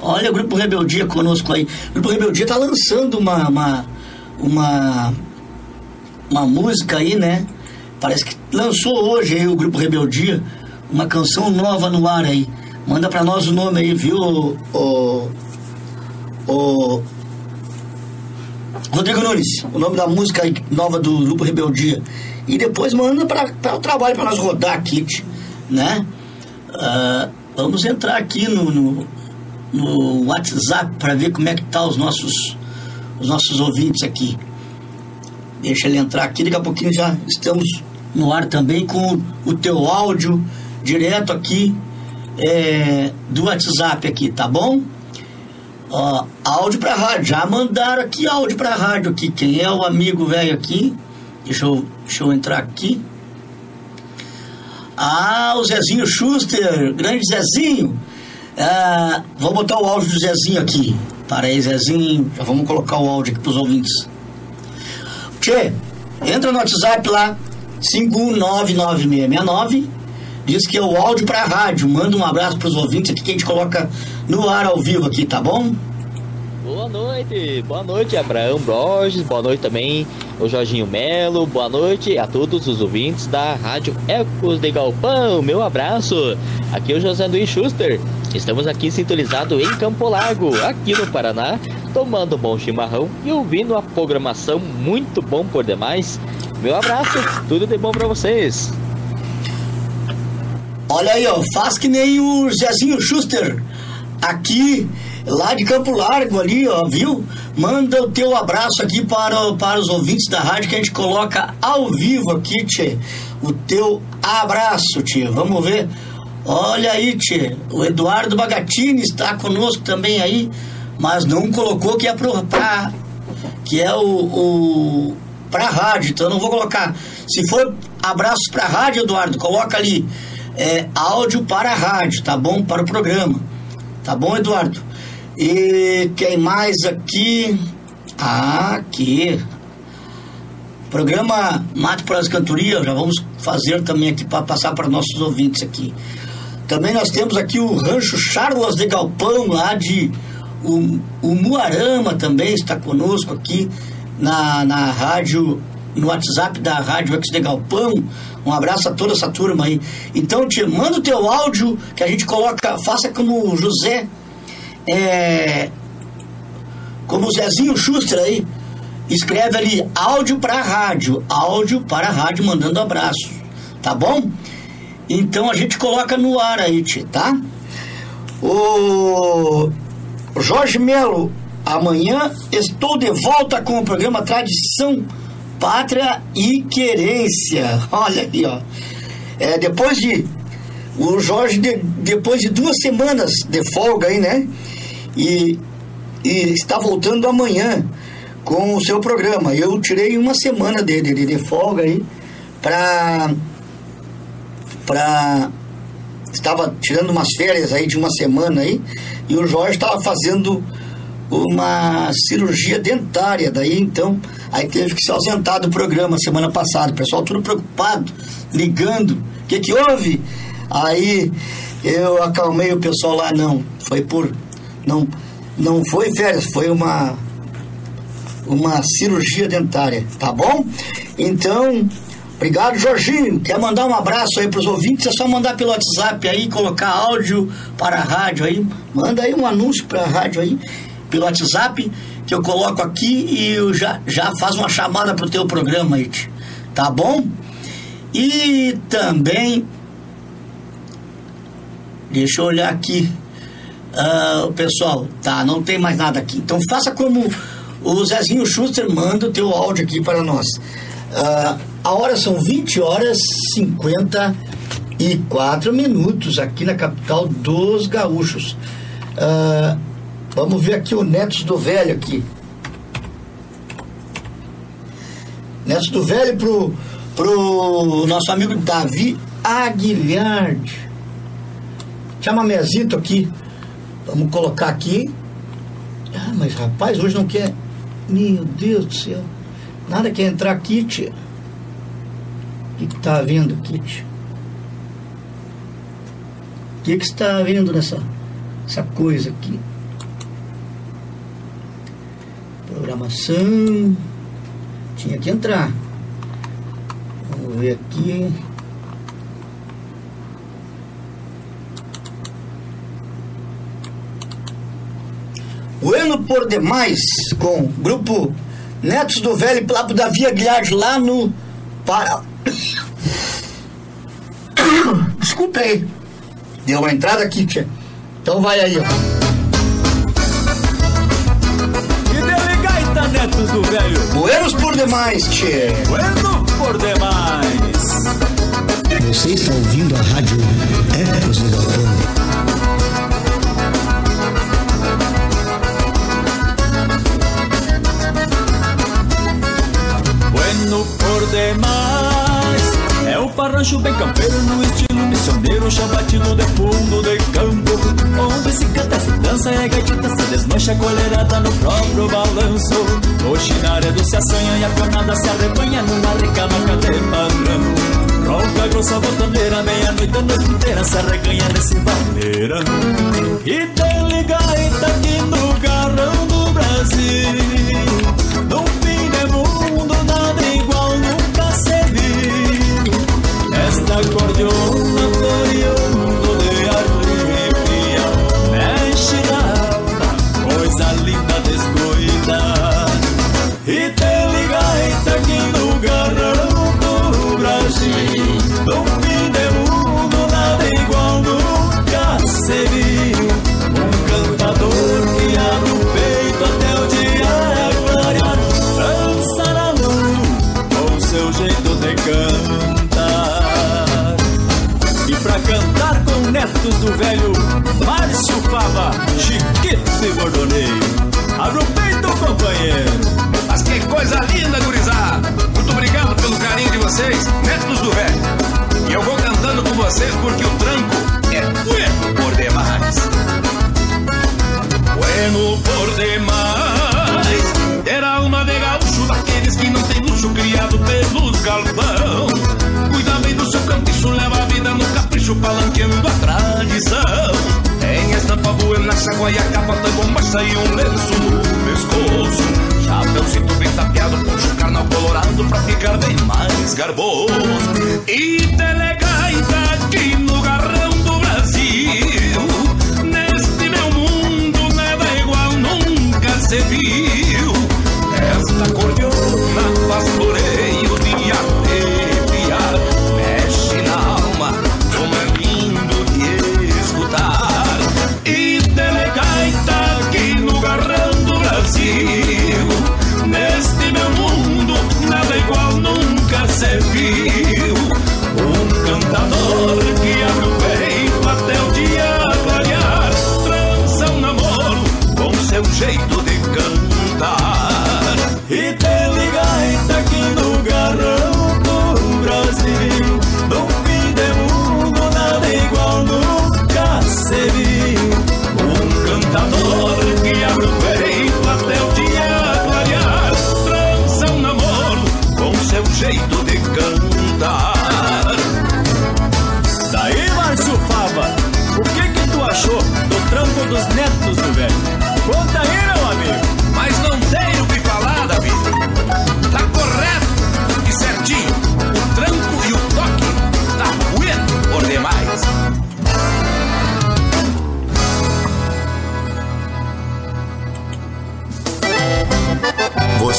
Olha o grupo Rebeldia conosco aí. O grupo Rebeldia tá lançando uma, uma, uma uma música aí, né? Parece que lançou hoje aí o Grupo Rebeldia uma canção nova no ar aí. Manda pra nós o nome aí, viu? O, o, Rodrigo Nunes, o nome da música nova do Grupo Rebeldia. E depois manda para o trabalho para nós rodar aqui, né? Uh, vamos entrar aqui no, no, no WhatsApp para ver como é que tá os nossos, os nossos ouvintes aqui. Deixa ele entrar aqui, daqui a pouquinho já estamos no ar também com o teu áudio direto aqui é, do WhatsApp aqui, tá bom? Ó, áudio pra rádio, já mandaram aqui áudio pra rádio aqui. Quem é o amigo velho aqui? Deixa eu, deixa eu entrar aqui. Ah, o Zezinho Schuster, grande Zezinho. Ah, vou botar o áudio do Zezinho aqui. Para aí, Zezinho. Já vamos colocar o áudio aqui pros ouvintes. Tchê, entra no WhatsApp lá, 5199669, diz que é o áudio pra rádio. Manda um abraço pros ouvintes aqui que a gente coloca no ar ao vivo aqui, tá bom? Boa noite, boa noite Abraão Borges, boa noite também o Jorginho Melo, boa noite a todos os ouvintes da Rádio Ecos de Galpão, meu abraço. Aqui é o José Luiz Schuster, estamos aqui sintonizados em Campo Largo, aqui no Paraná, tomando um bom chimarrão e ouvindo a programação muito bom por demais. Meu abraço, tudo de bom para vocês. Olha aí, ó, faz que nem o Zezinho Schuster. aqui, lá de Campo Largo ali, ó, viu? Manda o teu abraço aqui para, para os ouvintes da rádio que a gente coloca ao vivo aqui, tchê. O teu abraço, tchê. Vamos ver. Olha aí, tchê. O Eduardo Bagatini está conosco também aí, mas não colocou que é pro, pra, que é o, o para rádio, então eu não vou colocar. Se for abraços para rádio, Eduardo, coloca ali é, áudio para a rádio, tá bom? Para o programa. Tá bom, Eduardo? E quem mais aqui? Ah, aqui. Programa Mato para as Cantorias, já vamos fazer também aqui para passar para nossos ouvintes aqui. Também nós temos aqui o Rancho Charlas de Galpão, lá de o, o Muarama também está conosco aqui na, na rádio, no WhatsApp da Rádio Ex de Galpão. Um abraço a toda essa turma aí. Então, te manda o teu áudio que a gente coloca, faça como o José, é, como o Zezinho Schuster aí. Escreve ali áudio para rádio, áudio para rádio mandando abraço, tá bom? Então a gente coloca no ar aí, tchê, tá? O Jorge Melo, amanhã estou de volta com o programa Tradição, Pátria e Querência. Olha aí, ó. É, depois de. O Jorge, de, depois de duas semanas de folga aí, né? E, e está voltando amanhã com o seu programa. Eu tirei uma semana dele de, de folga aí para para estava tirando umas férias aí de uma semana aí e o Jorge estava fazendo uma cirurgia dentária daí então aí teve que se ausentar do programa semana passada o pessoal tudo preocupado ligando o que que houve aí eu acalmei o pessoal lá não foi por não não foi férias foi uma uma cirurgia dentária tá bom então Obrigado, Jorginho. Quer mandar um abraço aí para os ouvintes? É só mandar pelo WhatsApp aí, colocar áudio para a rádio aí. Manda aí um anúncio para a rádio aí, pelo WhatsApp, que eu coloco aqui e eu já, já faz uma chamada para o teu programa aí. Tá bom? E também. Deixa eu olhar aqui. Uh, pessoal, tá, não tem mais nada aqui. Então faça como o Zezinho Schuster manda o teu áudio aqui para nós. Uh, a hora são 20 horas 54 minutos aqui na capital dos gaúchos. Uh, vamos ver aqui o Netos do Velho aqui. Netos do Velho pro, pro nosso amigo Davi Aguilhar. Chama Mezito aqui. Vamos colocar aqui. Ah, mas rapaz, hoje não quer. Meu Deus do céu. Nada quer entrar aqui, tia que está havendo, Kit? O que, que está havendo nessa essa coisa aqui? Programação. Tinha que entrar. Vamos ver aqui. Bueno por demais, com grupo Netos do Velho lá pro Davi Aguilar lá no para Desculpe aí. Deu uma entrada aqui, tia. Então vai aí, ó. Do velho. Buenos por demais, tia. Bueno por demais. Você está ouvindo a rádio Ecos do Galpão. Bueno por demais. O parrancho bem campeiro no estilo missioneiro, chão batido de fundo de campo. Onde se canta, se dança, é gaitita, se desmancha, colherada no próprio balanço. O chinaredo se assanha e a cornada se arrebanha numa recamaca de padrão. Ronca grossa botoneira, meia-noite, a noite inteira se arreganha nesse bandeirão. E tem ligaita aqui no garrão do Brasil. Num fim de mundo, nada igual Esta acordeona do velho Márcio Fava, Chiquito e Bordoneio. Abra o peito, companheiro. Mas que coisa linda, gurizada! Muito obrigado pelo carinho de vocês, netos do velho. E eu vou cantando com vocês porque o tranco é bueno por demais. Bueno por demais. Ter alma de gaúcho daqueles que não tem luxo criado pelos galpão. Cuida bem do seu campicho, leva a vida no capricho, palanqueando a tradição. Tem estampa buena, capa, tem bombacha e um lenço no pescoço. Chapéucito bem tapeado, puxa o carnal colorado pra ficar bem mais garboso. E telegaita aqui no garrão do Brasil. Neste meu mundo nada igual nunca se viu. Esta cordiona pastoreio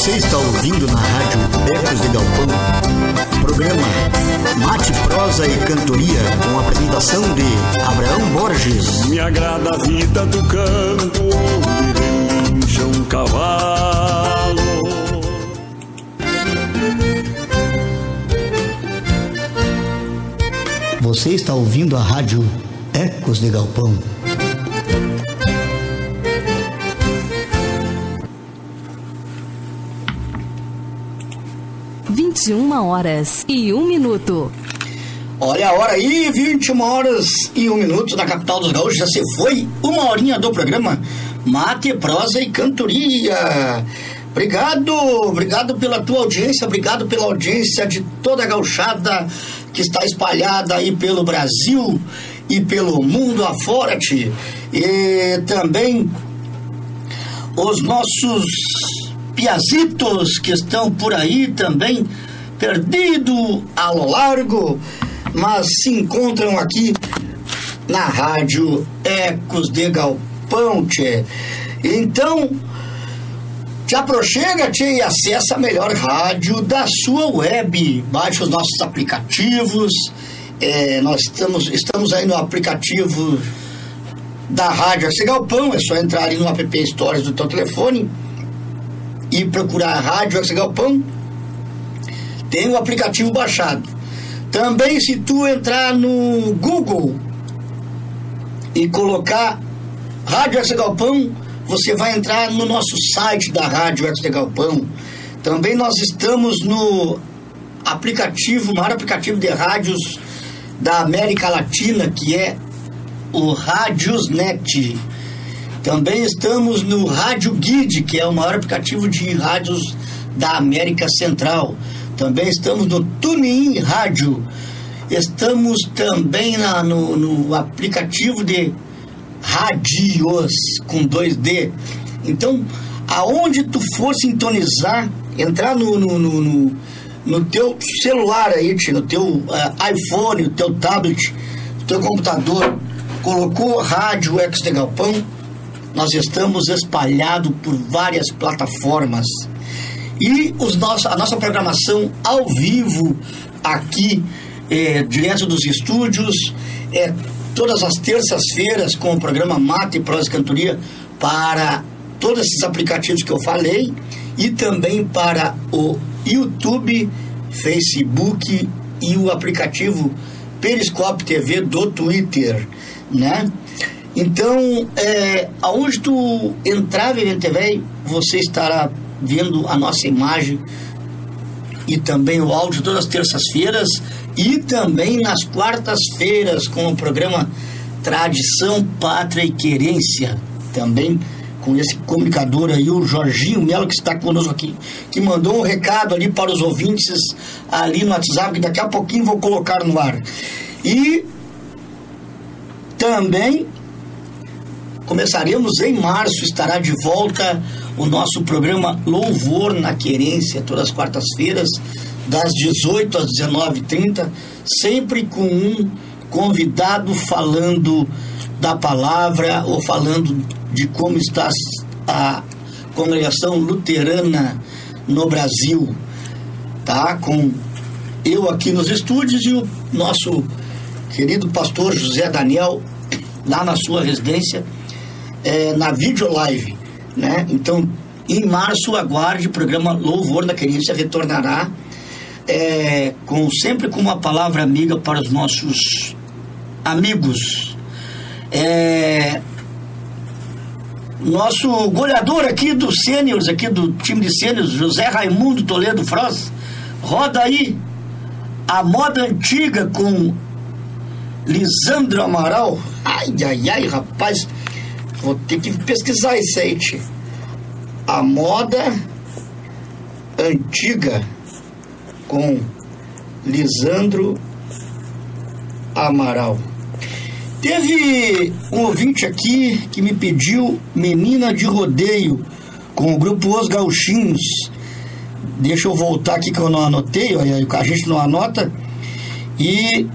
Você está ouvindo na rádio Ecos de Galpão, programa Mate, Prosa e Cantoria, com apresentação de Abraão Borges. Me agrada a vida do campo, onde relincha um cavalo. Você está ouvindo a rádio Ecos de Galpão. Vinte e uma horas e um minuto. Olha a hora aí, 21 horas e um minuto na capital dos gaúchos. Já se foi uma horinha do programa Mate, Prosa e Cantoria. Obrigado, obrigado pela tua audiência, obrigado pela audiência de toda a gauchada que está espalhada aí pelo Brasil e pelo mundo afora, -te. E também os nossos piazitos que estão por aí também, perdido ao largo, mas se encontram aqui na rádio Ecos de Galpão, tchê. Então, te aproxega, tchê, e acessa a melhor rádio da sua web. Baixe os nossos aplicativos. É, nós estamos, estamos aí no aplicativo da Rádio Ecos de Galpão. É só entrar ali no app Stories do teu telefone e procurar a Rádio de Galpão. Tem o aplicativo baixado. Também se tu entrar no Google e colocar Rádio de Galpão, você vai entrar no nosso site da Rádio de Galpão. Também nós estamos no aplicativo, maior aplicativo de rádios da América Latina, que é o Rádiosnet. Também estamos no Rádio Guide, que é o maior aplicativo de rádios da América Central. Também estamos no TuneIn Rádio. Estamos também na, no, no aplicativo de Radios com 2D. Então, aonde tu for sintonizar, entrar no, no, no, no, no teu celular aí, no teu uh, iPhone, o teu tablet, o teu computador, colocou Rádio Ex de Galpão, nós estamos espalhados por várias plataformas. E os nossos, a nossa programação ao vivo aqui, é, direto dos estúdios, é todas as terças-feiras com o programa Mate e Prosa Cantoria para todos esses aplicativos que eu falei e também para o YouTube, Facebook e o aplicativo Periscope TV do Twitter. né? Então, é, aonde tu entrar, Verente Velho, você estará vendo a nossa imagem e também o áudio todas as terças-feiras e também nas quartas-feiras com o programa Tradição, Pátria e Querência, também com esse comunicador aí, o Jorginho Melo, que está conosco aqui, que mandou um recado ali para os ouvintes ali no WhatsApp, que daqui a pouquinho vou colocar no ar. E também começaremos em março, estará de volta o nosso programa Louvor na Querência, todas as quartas-feiras, das 18 às 19h30, sempre com um convidado falando da palavra ou falando de como está a congregação luterana no Brasil, tá? Com eu aqui nos estúdios e o nosso querido pastor José Daniel lá na sua residência é, na videolive, né? Então, em março, aguarde o programa Louvor da Querência retornará é, com sempre com uma palavra amiga para os nossos amigos. É, nosso goleador aqui do sêniors, aqui do time de sêniors, José Raimundo Toledo Froz, roda aí a moda antiga com Lisandro Amaral. Ai, ai, ai, rapaz, vou ter que pesquisar isso aí, tio. A moda antiga com Lisandro Amaral. Teve um ouvinte aqui que me pediu Menina de Rodeio com o grupo Os Gauchinhos. Deixa eu voltar aqui que eu não anotei, a gente não anota. E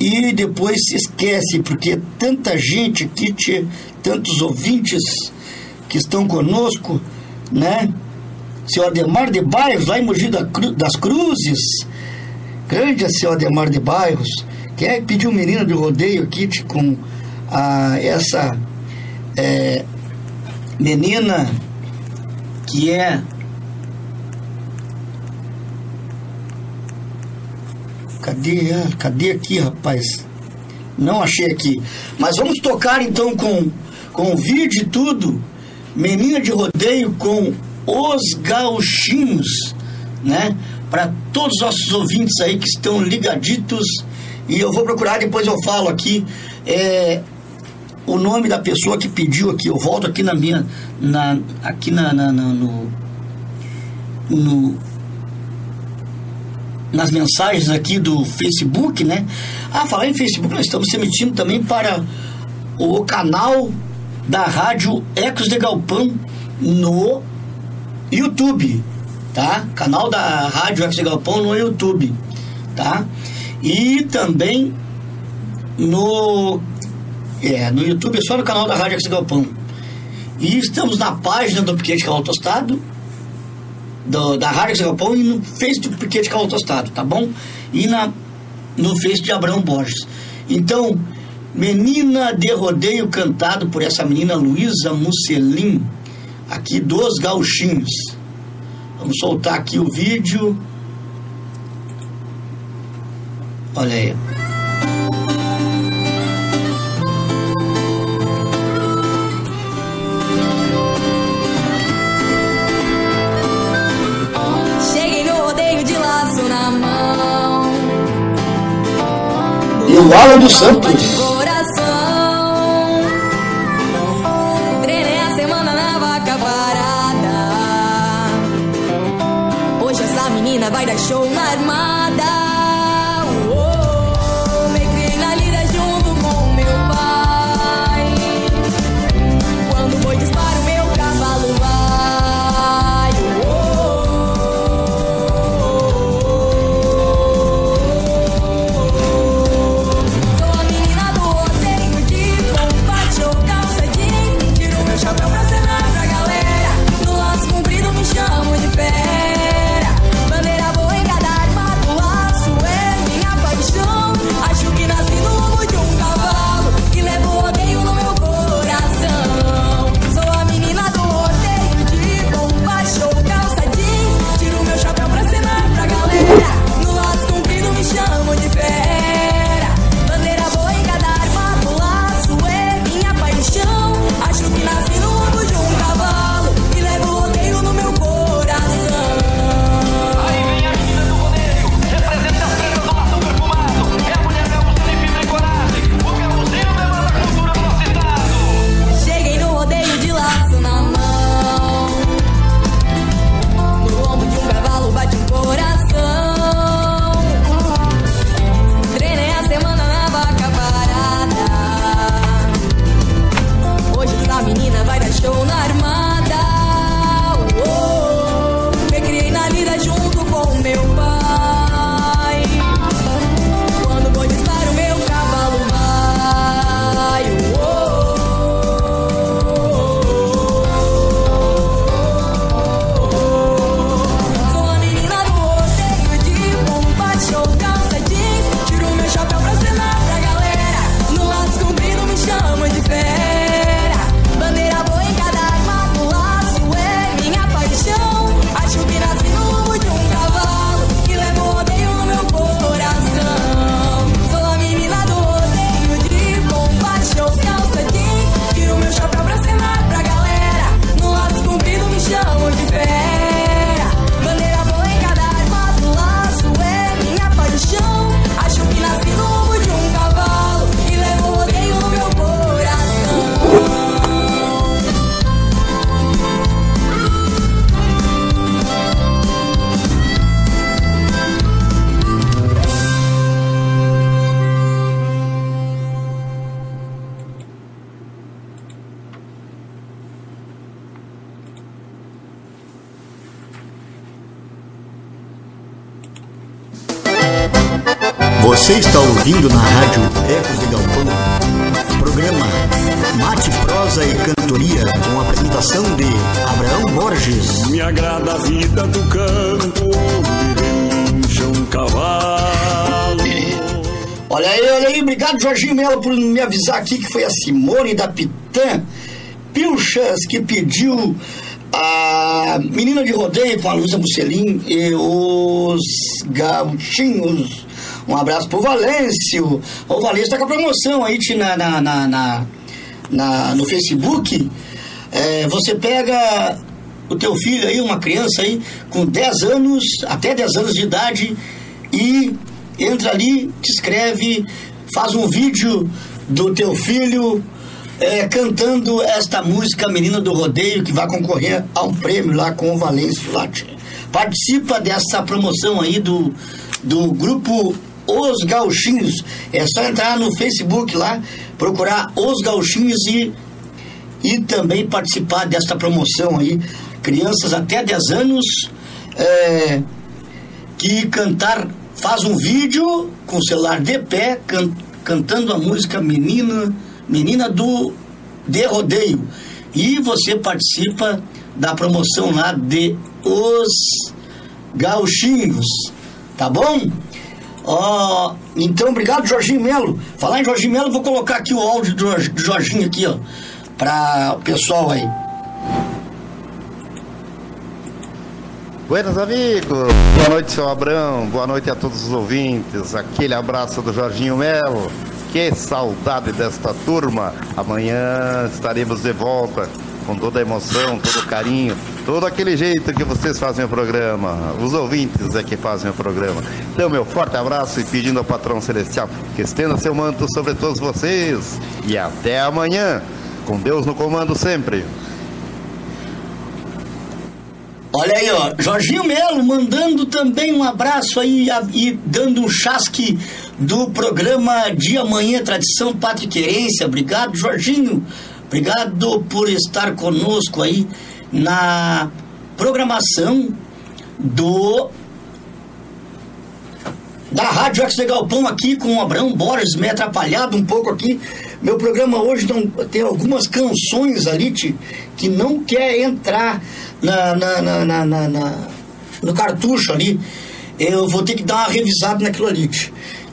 e depois se esquece, porque tanta gente aqui, tia, tantos ouvintes que estão conosco, né? Seu Ademar de Bairros, lá em Mogi das Cruzes, grande seu Ademar de Bairros, que é que pediu um menino de rodeio aqui tia, com a, essa é, menina que é Cadê? Cadê aqui, rapaz? Não achei aqui. Mas vamos tocar então com, com vídeo e tudo. Menina de rodeio com os gauchinhos, né? Para todos os nossos ouvintes aí que estão ligaditos. E eu vou procurar, depois eu falo aqui. É, o nome da pessoa que pediu aqui. Eu volto aqui na minha. Na, aqui na, na, na no, no nas mensagens aqui do Facebook, né? Ah, falar em Facebook, nós estamos emitindo também para o canal da Rádio Ecos de Galpão no YouTube, tá? Canal da Rádio Ecos de Galpão no YouTube, tá? E também no é, no YouTube, é só no canal da Rádio Ecos de Galpão. E estamos na página do Piquete Cavalo Tostado, do, da Rádio Galpão e no Face do Piquete Cavalo Tostado, tá bom? E na, no Face de Abraão Borges. Então, Menina de Rodeio cantado por essa menina Luísa Musselin, aqui dos Gauchinhos. Vamos soltar aqui o vídeo. Olha aí. E o Alan dos Santos. Avisar aqui que foi a Simone da Pitã Pilchas que pediu a Menina de Rodeio com a Luísa Musselin e os Gauchinhos. Um abraço pro Valêncio. O Valêncio tá com a promoção aí na, na, na, na, no Facebook. É, você pega o teu filho aí, uma criança aí, com 10 anos, até 10 anos de idade, e entra ali, te escreve, faz um vídeo do teu filho é, cantando esta música Menina do Rodeio, que vai concorrer a um prêmio lá com o Valêncio Lati. Participa dessa promoção aí do, do grupo Os Gauchinhos. É só entrar no Facebook lá, procurar Os Gauchinhos e e também participar desta promoção aí. Crianças até 10 anos é, que cantar, faz um vídeo com o celular de pé, can- cantando a música Menina, Menina do de Rodeio. E você participa da promoção lá de Os Gauchinhos. Tá bom? Então, obrigado, Jorginho Melo. Falar em Jorginho Melo, vou colocar aqui o áudio do Jorginho aqui, ó, para o pessoal aí. Buenos amigos, boa noite seu Abrão, boa noite a todos os ouvintes, aquele abraço do Jorginho Melo, que saudade desta turma, amanhã estaremos de volta com toda a emoção, todo o carinho, todo aquele jeito que vocês fazem o programa, os ouvintes é que fazem o programa. Então meu forte abraço e pedindo ao patrão celestial que estenda seu manto sobre todos vocês. E até amanhã, com Deus no comando sempre. Olha aí, ó, Jorginho Melo mandando também um abraço aí e dando um chasque do programa de amanhã, Tradição Patriquerência. Obrigado, Jorginho. Obrigado por estar conosco aí na programação do da Rádio de Galpão aqui com o Abraão Borges, me atrapalhado um pouco aqui. Meu programa hoje não, tem algumas canções ali que não quer entrar na, na, na, na- no cartucho ali. Eu vou ter que dar uma revisada naquilo ali,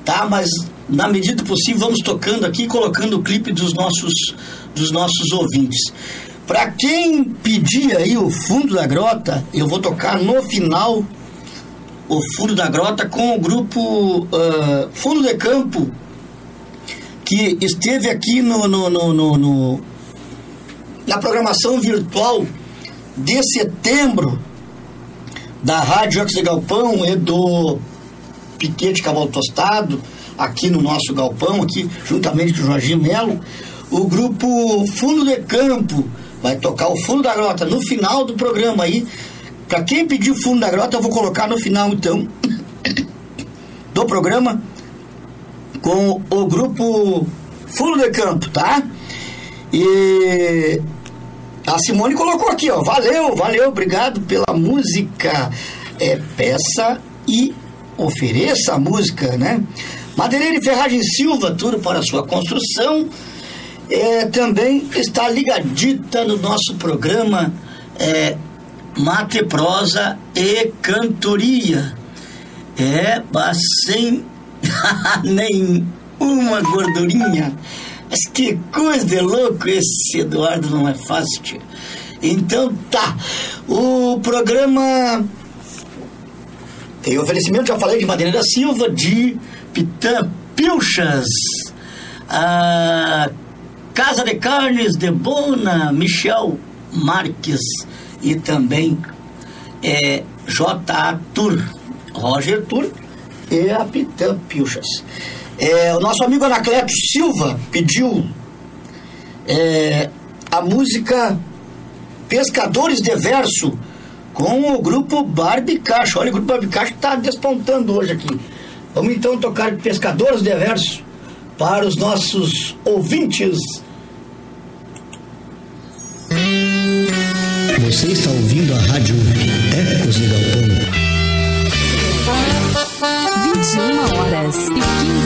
tá? Mas na medida do possível vamos tocando aqui, colocando o clipe dos nossos, dos nossos ouvintes. Para quem pedir aí o fundo da grota, eu vou tocar no final o Fundo da Grota com o grupo ah, Fundo de Campo, que esteve aqui no- no- no- no- na programação virtual de setembro da Rádio Ex de Galpão e do Piquete Cavalo Tostado, aqui no nosso galpão, aqui juntamente com o Jorginho Melo, o grupo Fundo de Campo vai tocar o Fundo da Grota no final do programa aí. Para quem pediu Fundo da Grota, eu vou colocar no final então do programa com o grupo Fundo de Campo, tá? E a Simone colocou aqui, ó. Valeu, valeu, obrigado pela música. É, peça e ofereça a música, né? Madeireira e Ferragem Silva, tudo para sua construção. É, também está ligadita no nosso programa é, Mate Prosa e Cantoria. É, sem nenhuma gordurinha. Mas que coisa de louco esse Eduardo não é fácil. tio. Então tá. O programa tem oferecimento, já falei de Madeireira Silva, de Pitã Pilchas, a Casa de Carnes de Bona, Michel Marques e também é, J.A. Tur, Roger Tur e a Pitã Pilchas. É, o nosso amigo Anacleto Silva pediu é, a música Pescadores de Verso com o grupo Barbicacho. Olha, o grupo Barbicacho está despontando hoje aqui. Vamos então tocar Pescadores de Verso para os nossos ouvintes. Você está ouvindo a rádio Ecos de Galpão. 21 horas e 15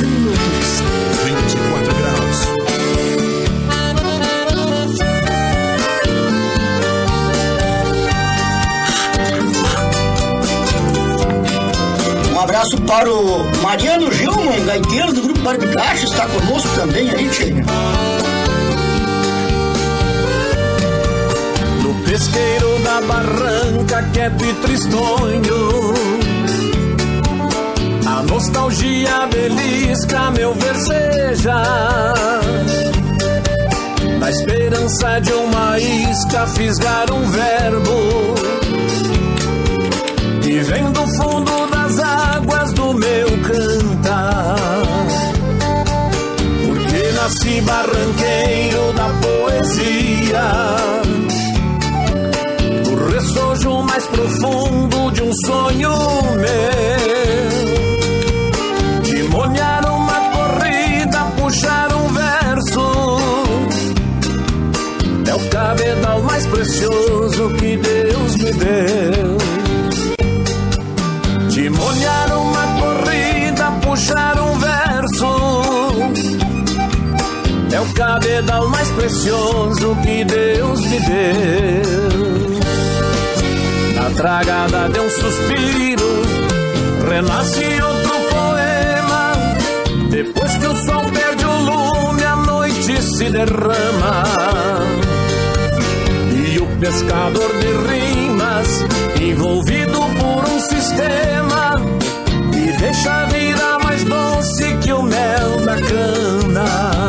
abraço para o Mariano Gilman, gaiteiro do Grupo Barbicacho, está conosco também aí, Tchê. No pesqueiro da barranca, quieto e tristonho. A nostalgia belisca meu verseja. Na esperança de uma isca, fisgar um verbo. E vem do fundo nasci barranqueiro da poesia. O ressojo mais profundo de um sonho meu. De molhar uma corrida, puxar um verso. É o cabedal mais precioso que Deus me deu. É o cabedal mais precioso que Deus me deu. Na tragada de um suspiro, renasce outro poema. Depois que o sol perde o lume, a noite se derrama. E o pescador de rimas, envolvido por um sistema, e deixa a vida mais doce que o mel da cana.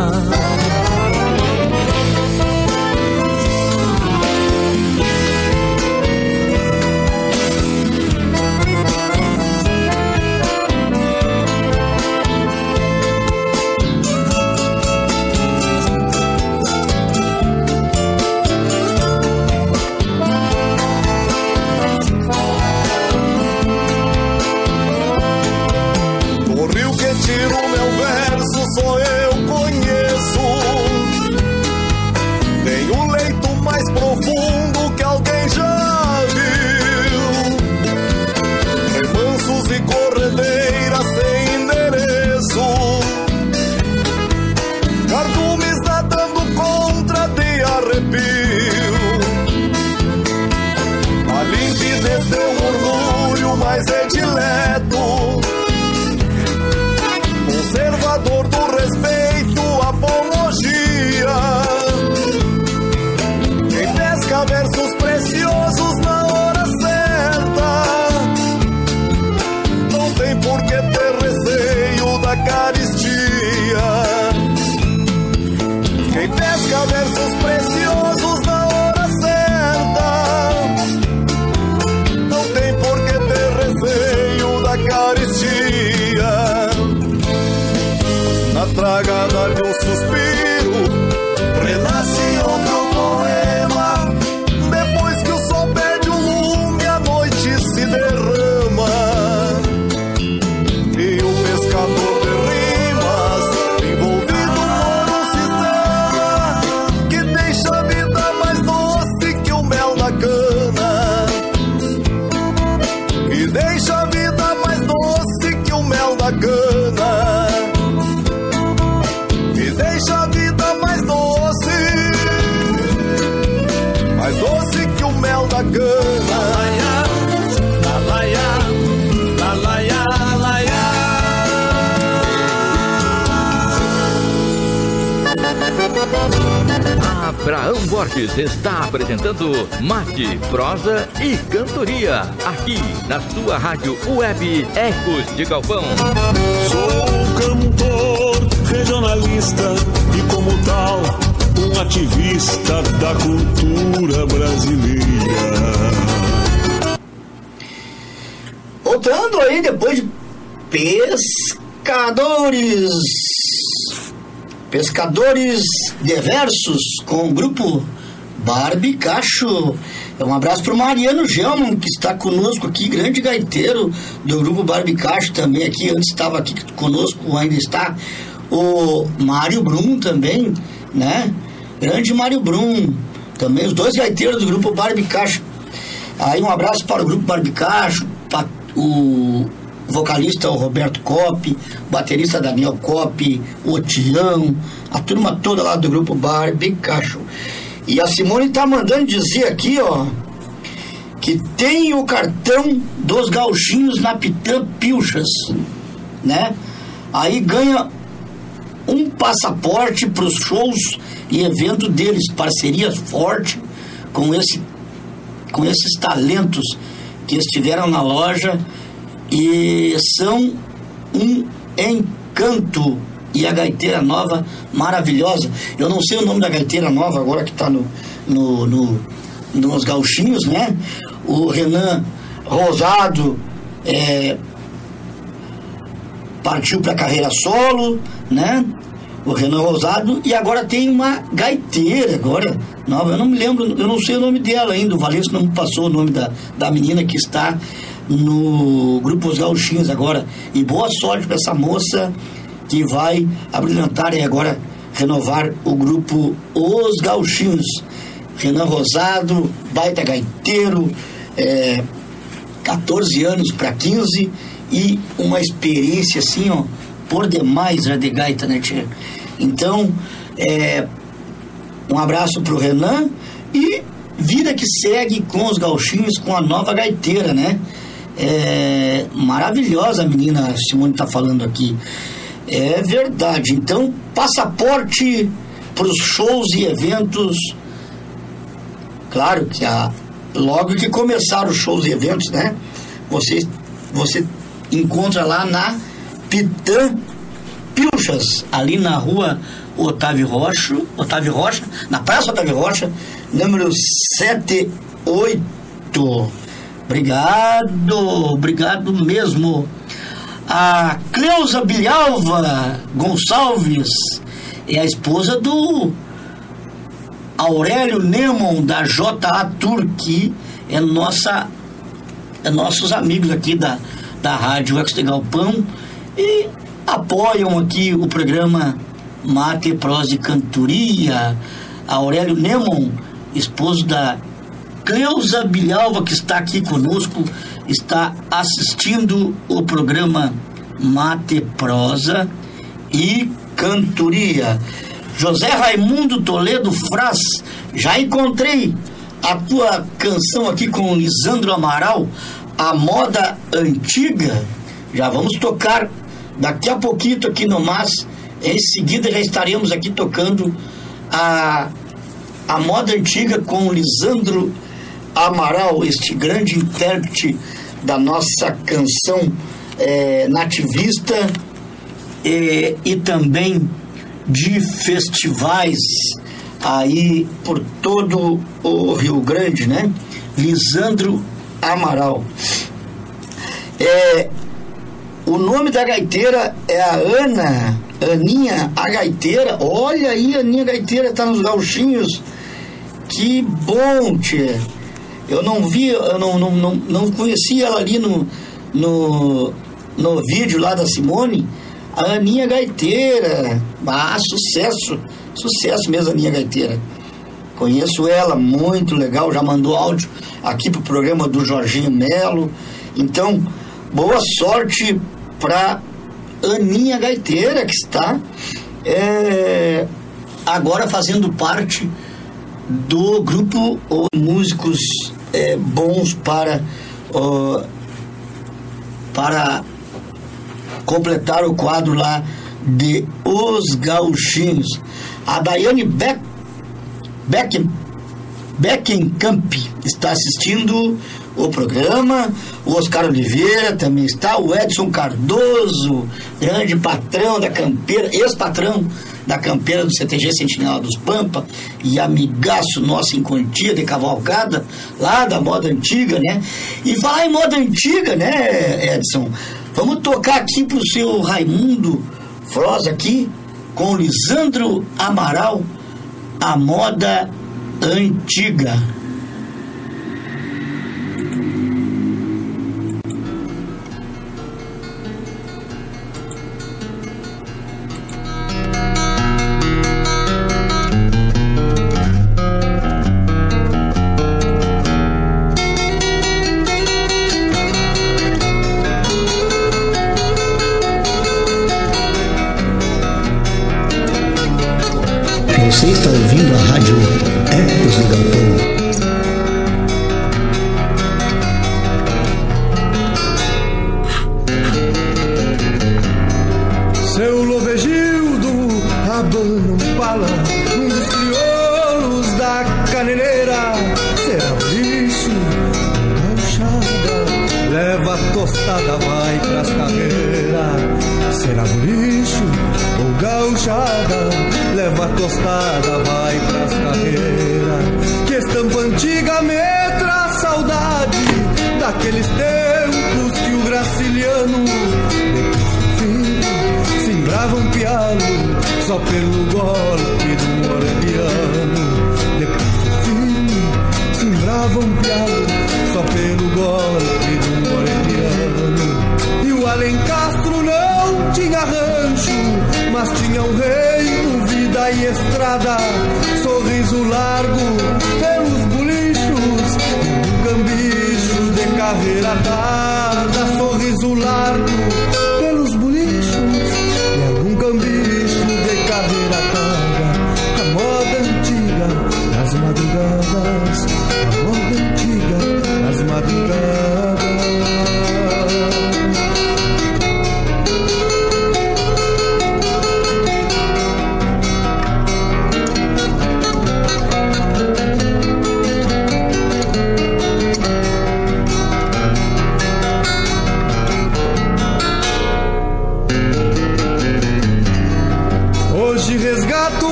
Abraão Borges está apresentando Mate, Prosa e Cantoria, aqui na sua rádio web Ecos de Galpão. Sou cantor regionalista e, como tal, um ativista da cultura brasileira. Voltando aí depois de pescadores. Pescadores diversos com o grupo Barbicacho. Um abraço para o Mariano Gelman, que está conosco aqui, grande gaiteiro do grupo Barbicacho também aqui. Antes estava aqui conosco, ainda está o Mário Brum também, né? Grande Mário Brum, também os dois gaiteiros do grupo Barbicacho. Aí um abraço para o grupo Barbicacho, para o vocalista o Roberto Cop, baterista Daniel Cop, o Tião, a turma toda lá do grupo Barbicacho. E a Simone tá mandando dizer aqui, ó, que tem o cartão dos gauchinhos na Pitã Pilchas, né? Aí ganha um passaporte para os shows e eventos deles, parceria forte com esse com esses talentos que estiveram na loja e são um encanto e a gaiteira nova maravilhosa. Eu não sei o nome da gaiteira nova agora que está no, no, no, nos gauchinhos, né? O Renan Rosado é, partiu para carreira solo, né? O Renan Rosado e agora tem uma gaiteira agora nova. Eu não me lembro, eu não sei o nome dela ainda. O Valenço não me passou o nome da, da menina que está no grupo Os Gauchinhos agora. E boa sorte para essa moça que vai abrilhantar e agora renovar o grupo Os Gauchinhos. Renan Rosado, baita gaiteiro, é, 14 anos para 15 e uma experiência assim, ó, por demais já de gaita, né, tia? Então, é, um abraço pro Renan e vida que segue com os gauchinhos, com a nova gaiteira, né? É, maravilhosa a menina Simone tá falando aqui. É verdade. Então, passaporte para os shows e eventos. Claro que a, logo que começaram os shows e eventos, né? Você, você encontra lá na Pitã Pilchas, ali na rua Otávio Rocha, Otávio Rocha, na Praça Otávio Rocha, número 78. Obrigado, obrigado mesmo. A Cleusa Bilhalva Gonçalves é a esposa do Aurélio Nemon da JA Tour, que é nossa é nossos amigos aqui da, da Rádio Ex de Galpão e apoiam aqui o programa Mate, Prosa e Cantoria. Aurélio Nemon, esposo da Cleusa Bilhalva, que está aqui conosco, está assistindo o programa Mate, Prosa e Cantoria. José Raimundo Toledo Fraz, já encontrei a tua canção aqui com o Lisandro Amaral, a moda antiga. Já vamos tocar daqui a pouquinho aqui no Mas. Em seguida já estaremos aqui tocando a, a moda antiga com o Lisandro Amaral, este grande intérprete da nossa canção é, nativista e, e também de festivais aí por todo o Rio Grande, né? Lisandro Amaral. É, o nome da gaiteira é a Ana, Aninha, a gaiteira. Olha aí, Aninha Gaiteira tá nos gauchinhos. Que bom, tia. Eu não vi, eu não, não, não, não conhecia ela ali no, no, no vídeo lá da Simone. A Aninha Gaiteira. Ah, sucesso. Sucesso mesmo, Aninha Gaiteira. Conheço ela, muito legal. Já mandou áudio aqui pro programa do Jorginho Melo. Então, boa sorte para Aninha Gaiteira, que está é, agora fazendo parte do grupo Músicos é, Bons para, ó, para completar o quadro lá de Os Gauchinhos. A Daiane Beck, Beck, Beckenkamp está assistindo o programa. O Oscar Oliveira também está. O Edson Cardoso, grande patrão da campeira, ex-patrão da campeira do CTG Sentinela dos Pampa e amigaço nosso em quantia de cavalgada, lá da moda antiga, né? E falar em moda antiga, né, Edson? Vamos tocar aqui pro seu Raimundo Froz aqui, com Lisandro Amaral, a moda antiga.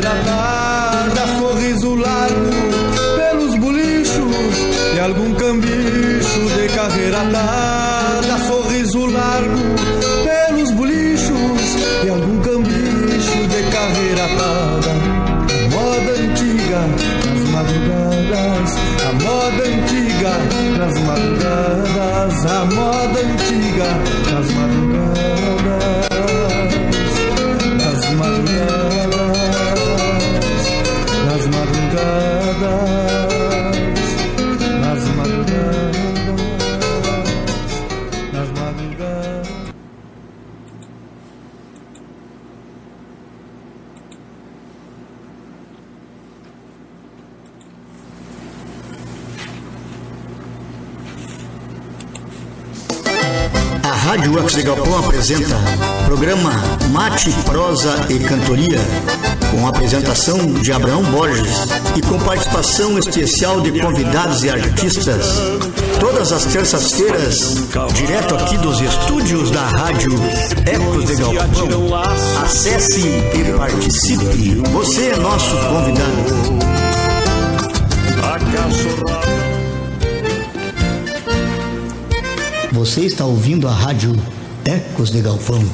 Carreira dada, sorriso largo pelos bolichos e algum cambicho de carreira dada, sorriso largo pelos bolichos e algum cambicho de carreira dada. Moda antiga nas madrugadas, a moda antiga nas madrugadas, a moda antiga Galpão apresenta programa Mate, Prosa e Cantoria, com apresentação de Abraão Borges e com participação especial de convidados e artistas. Todas as terças-feiras, direto aqui dos estúdios da Rádio Ecos de Galpão. Acesse e participe. Você é nosso convidado. Você está ouvindo a rádio Ecos de Galpão.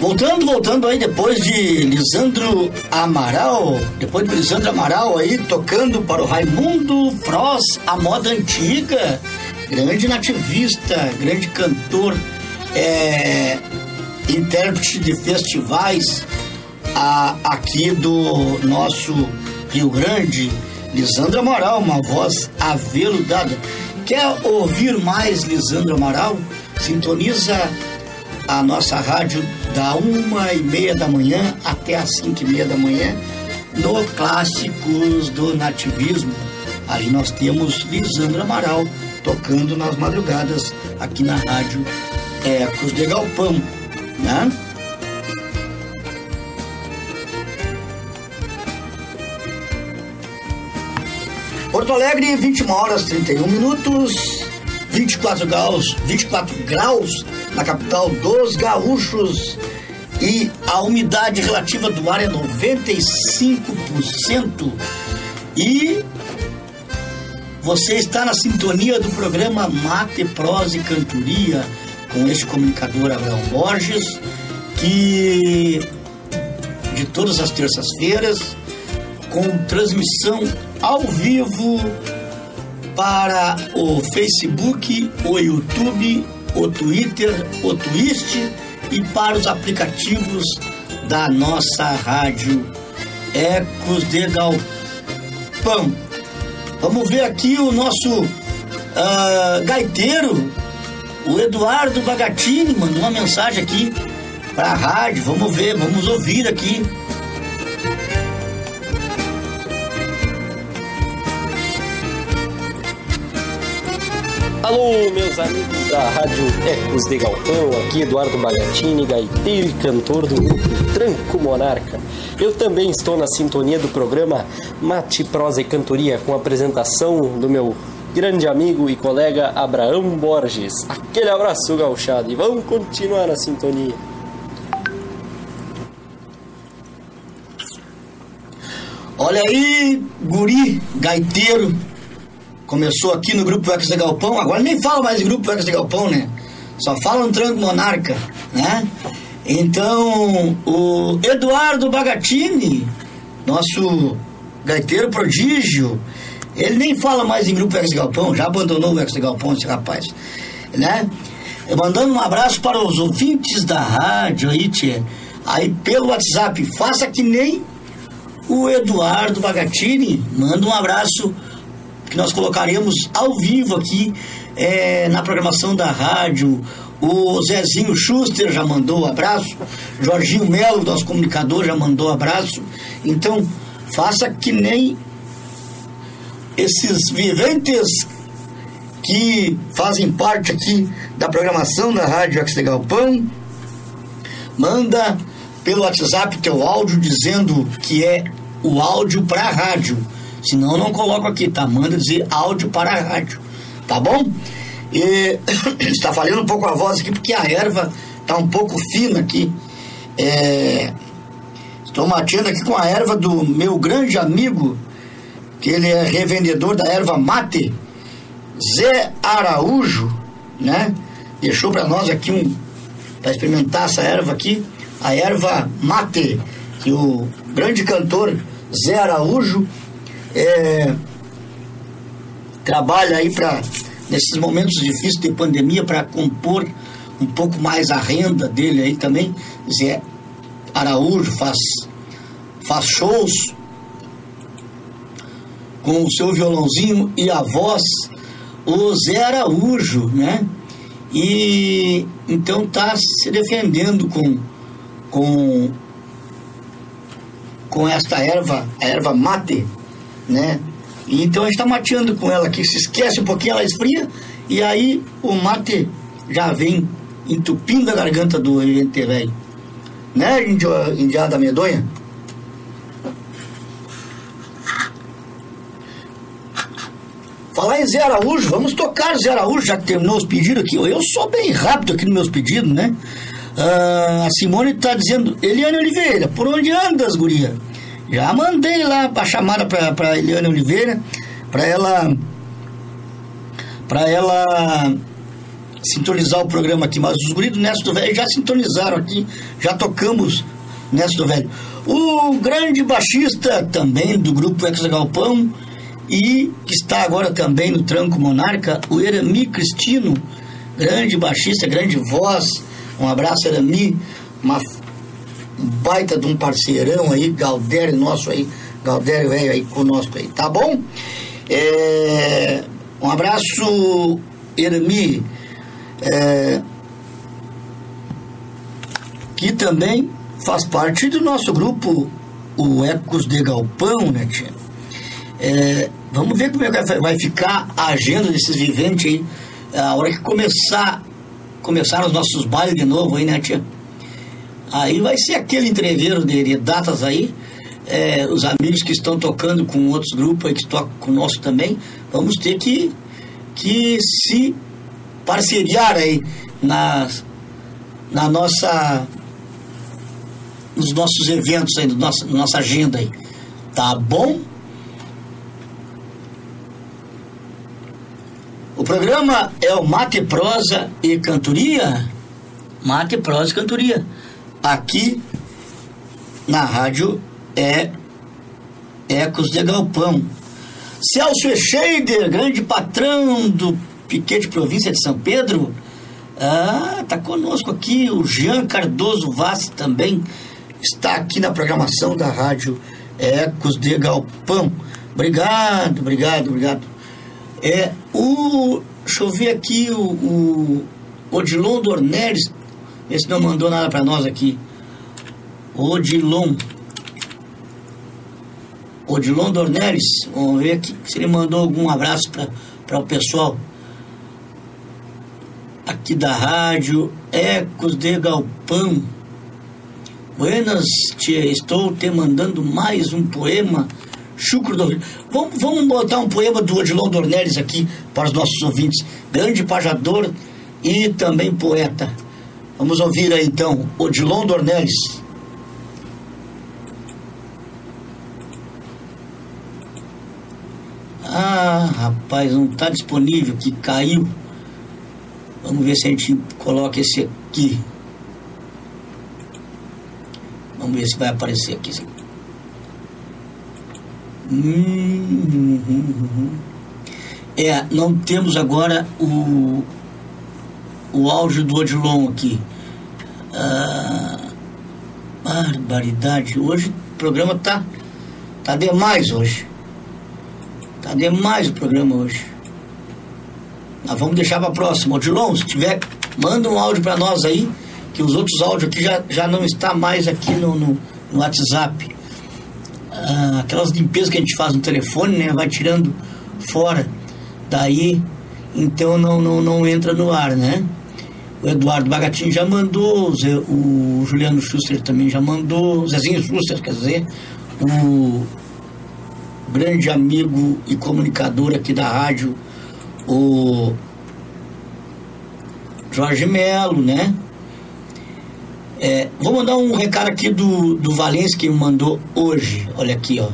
Voltando, voltando aí depois de Lisandro Amaral, depois de Lisandro Amaral aí tocando para o Raimundo Froz, a moda antiga, grande nativista, grande cantor, é, intérprete de festivais a- aqui do nosso Rio Grande, Lisandro Amaral, uma voz aveludada. Quer ouvir mais Lisandro Amaral? Sintoniza a nossa rádio da uma e meia da manhã até as cinco e meia da manhã no Clássicos do Nativismo. Ali nós temos Lisandro Amaral tocando nas madrugadas aqui na rádio Ecos de Galpão. Né? Porto Alegre, 21 horas 31 minutos, 24 graus, 24 graus na capital dos gaúchos. E a umidade relativa do ar é 95% e você está na sintonia do programa Mate, Prosa e Cantoria com este comunicador Abraão Borges, que de todas as terças-feiras, com transmissão ao vivo para o Facebook, o YouTube, o Twitter, o Twist e para os aplicativos da nossa rádio Ecos de Galpão. Vamos ver aqui o nosso ah, gaiteiro, o Eduardo Bagatini, mandou uma mensagem aqui para a rádio. Vamos ver, vamos ouvir aqui. Alô, meus amigos da Rádio Ecos de Galpão, aqui Eduardo Bagatini, gaiteiro e cantor do grupo Tranco Monarca. Eu também estou na sintonia do programa Mate, Prosa e Cantoria, com a apresentação do meu grande amigo e colega Abraão Borges. Aquele abraço gauchado e vamos continuar na sintonia. Olha aí, guri, gaiteiro. Começou aqui no Grupo Ecos de Galpão, agora nem fala mais em Grupo Ecos de Galpão, né? Só fala no Tranco Monarca, né? Então, o Eduardo Bagatini, nosso gaiteiro prodígio, ele nem fala mais em Grupo de Galpão, já abandonou o de Galpão, esse rapaz, né? Mandando um abraço para os ouvintes da rádio aí, tia. Aí pelo WhatsApp, faça que nem o Eduardo Bagatini, manda um abraço que nós colocaremos ao vivo aqui é, na programação da rádio. O Zezinho Schuster já mandou um abraço, Jorginho Melo, nosso comunicador, já mandou um abraço. Então, faça que nem esses viventes que fazem parte aqui da programação da Rádio de Galpão, manda pelo WhatsApp teu áudio dizendo que é o áudio para a rádio. Senão eu não coloco aqui, tá? Manda dizer áudio para a rádio, tá bom? E está falhando um pouco a voz aqui porque a erva tá um pouco fina aqui. É, estou mateando aqui com a erva do meu grande amigo, que ele é revendedor da erva mate, Zé Araújo, né? Deixou para nós aqui um para experimentar essa erva aqui, a erva mate, que o grande cantor Zé Araújo é, trabalha aí para nesses momentos difíceis de pandemia para compor um pouco mais a renda dele aí também. Zé Araújo faz faz shows com o seu violãozinho e a voz o Zé Araújo, né? E então tá se defendendo com com com esta erva, a erva mate, né? E então a gente está mateando com ela aqui, se esquece um pouquinho, ela esfria, e aí o mate já vem entupindo a garganta do ente velho. Né, indiada medonha? Falar em Zé Araújo, vamos tocar Zé Araújo, já que terminou os pedidos aqui. Eu sou bem rápido aqui nos meus pedidos, né? Ah, a Simone está dizendo, Eliane Oliveira, por onde andas, guria? Já mandei lá a chamada para Eliane Oliveira, para ela para ela sintonizar o programa aqui, mas os guris Nesto do Velho já sintonizaram aqui, já tocamos Nesto do Velho. O grande baixista também do grupo Ex Galpão e que está agora também no Tranco Monarca, o Erami Cristino, grande baixista, grande voz. Um abraço, Erami, uma baita de um parceirão aí, Galdério nosso aí, Galdério velho aí conosco aí, tá bom? É, um abraço, Erami, é, que também faz parte do nosso grupo, o Ecos de Galpão, né, tia? É, vamos ver como é que vai ficar a agenda desses viventes aí, a hora que começar, começar os nossos bailes de novo aí, né, tia? Aí vai ser aquele entreveiro de, de datas aí. É, os amigos que estão tocando com outros grupos aí que tocam conosco também, vamos ter que, que se parceriar aí na, na nossa nos nossos eventos aí, no nosso, na nossa agenda aí. Tá bom? O programa é o Mate Prosa e Cantoria. Mate Prosa e Cantoria. Aqui na rádio é Ecos de Galpão. Celso Echeider, grande patrão do Piquete Província de São Pedro. Ah, tá conosco aqui o Jean Cardoso Vaz também está aqui na programação da rádio Ecos de Galpão. Obrigado, obrigado, obrigado. É, o, deixa eu ver aqui o, o Odilon Dornelles, esse não mandou nada para nós aqui. Odilon. Odilon Dornelles, vamos ver aqui se ele mandou algum abraço para o pessoal aqui da rádio Ecos de Galpão. Buenas, tia, estou te mandando mais um poema. Chucro do vamos, vamos botar um poema do Odilon Dornelles aqui para os nossos ouvintes. Grande pajador e também poeta. Vamos ouvir aí então, Odilon Dornelles. Ah, rapaz, não está disponível, que caiu. Vamos ver se a gente coloca esse aqui. Vamos ver se vai aparecer aqui. Hum, é, não temos agora o, o áudio do Odilon aqui. Ah, barbaridade. Hoje o programa tá, tá demais hoje. Tá demais o programa hoje. Nós vamos deixar para próxima. Odilon, se tiver, manda um áudio para nós aí, que os outros áudios aqui já, já não está mais aqui no, no, no WhatsApp. Ah, aquelas limpezas que a gente faz no telefone, né? Vai tirando fora. Daí, então não, não, não entra no ar, né? O Eduardo Bagatinho já mandou, o, Zé, o Juliano Schuster também já mandou, o Zezinho Schuster, quer dizer, o grande amigo e comunicador aqui da rádio, o Jorge Melo, né? É, vou mandar um recado aqui do, do Valência que me mandou hoje. Olha aqui, ó.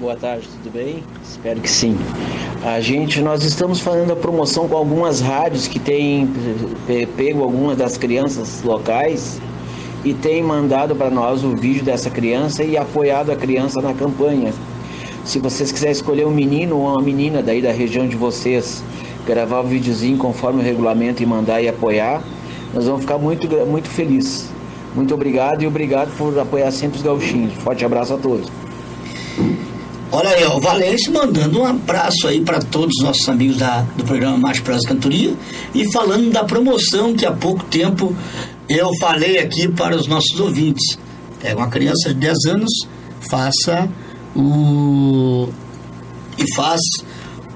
Boa tarde, tudo bem? Espero que sim. A gente, nós estamos fazendo a promoção com algumas rádios que têm pego algumas das crianças locais e tem mandado para nós o vídeo dessa criança e apoiado a criança na campanha. Se vocês quiserem escolher um menino ou uma menina daí da região de vocês, gravar o videozinho conforme o regulamento e mandar e apoiar, nós vamos ficar muito, muito felizes. Muito obrigado e obrigado por apoiar sempre os gauchinhos. Forte abraço a todos. Olha aí, o Valêncio mandando um abraço aí para todos os nossos amigos da, do programa Mais Prazo Cantoria e falando da promoção que há pouco tempo eu falei aqui para os nossos ouvintes. Pega uma criança de 10 anos, faça o. e faz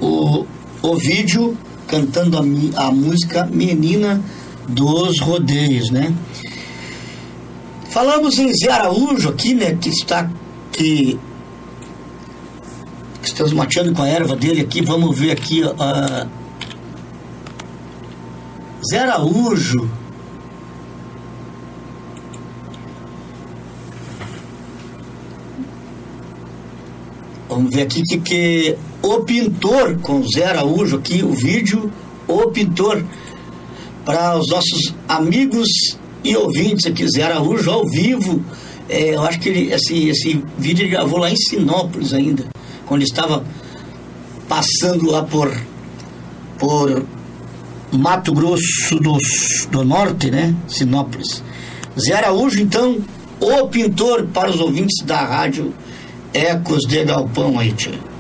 o, o vídeo cantando a, a música Menina dos Rodeios, né? Falamos em Zé Araújo aqui, né? Que está. que que estamos mateando com a erva dele aqui. Vamos ver aqui. Uh, Zé Araújo. Vamos ver aqui que, que o pintor com Zé Araújo aqui, o vídeo, o pintor, para os nossos amigos e ouvintes aqui, Zé Araújo ao vivo. É, eu acho que ele, esse, esse vídeo ele gravou lá em Sinópolis ainda quando estava passando lá por, por Mato Grosso do, do Norte, né? Sinópolis. Zé Araújo, então, o pintor para os ouvintes da rádio Ecos de Galpão aí, tia.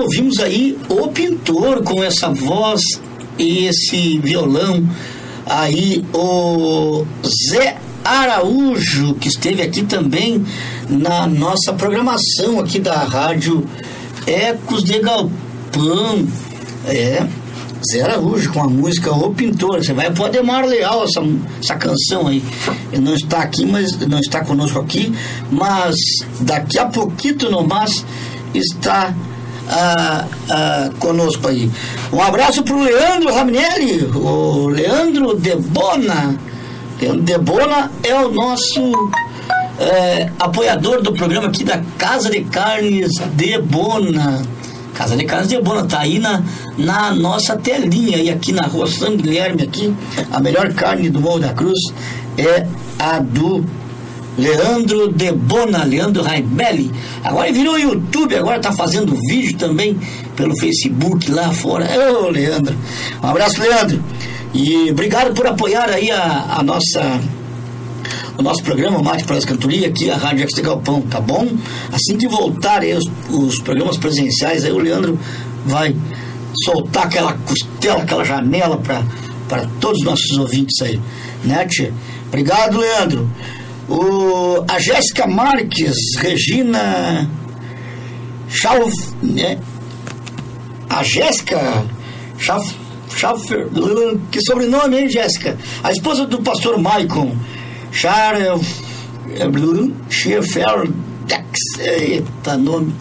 Ouvimos aí o pintor com essa voz e esse violão. Aí o Zé Araújo, que esteve aqui também na nossa programação aqui da rádio Ecos de Galpão. É, Zé Araújo com a música O Pintor. Você vai pro Ademar Leal essa, essa canção aí. Ele não está aqui, mas não está conosco aqui, mas daqui a pouquinho no mais está ah, ah, conosco aí. Um abraço pro Leandro Raminelli, o Leandro Debona. Leandro Debona é o nosso eh, apoiador do programa aqui da Casa de Carnes Debona. Casa de Carnes Debona tá aí na, na nossa telinha e aqui na rua São Guilherme aqui, a melhor carne do Morro da Cruz é a do Leandro Debona, Leandro Raibelli. Agora virou YouTube, agora tá fazendo vídeo também pelo Facebook lá fora. Ô, Leandro. Um abraço, Leandro. E obrigado por apoiar aí a, a nossa o nosso programa Mate para as Cantoria aqui, a Rádio de Galpão, tá bom? Assim que voltarem os, os programas presenciais, aí o Leandro vai soltar aquela costela, aquela janela para todos os nossos ouvintes aí, né, tia? Obrigado, Leandro. O, a Jéssica Marques, Regina Schauf, né? A Jéssica Schauf, que sobrenome, hein, Jéssica? A esposa do pastor Maicon, Schiffer, eita nome.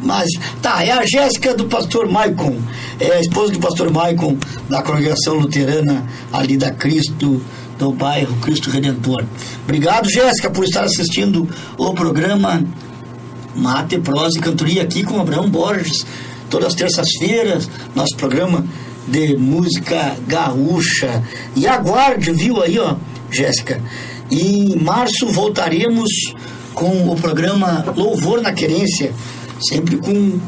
Mas, tá, é a Jéssica do pastor Maicon, é a esposa do pastor Maicon, da congregação luterana ali da Cristo, do bairro Cristo Redentor. Obrigado, Jéssica, por estar assistindo o programa Mate, Prosa e Cantoria aqui com Abraão Borges, todas as terças-feiras, nosso programa de música gaúcha. E aguarde, viu aí, ó, Jéssica. Em março voltaremos com o programa Louvor na Querência, Sempre com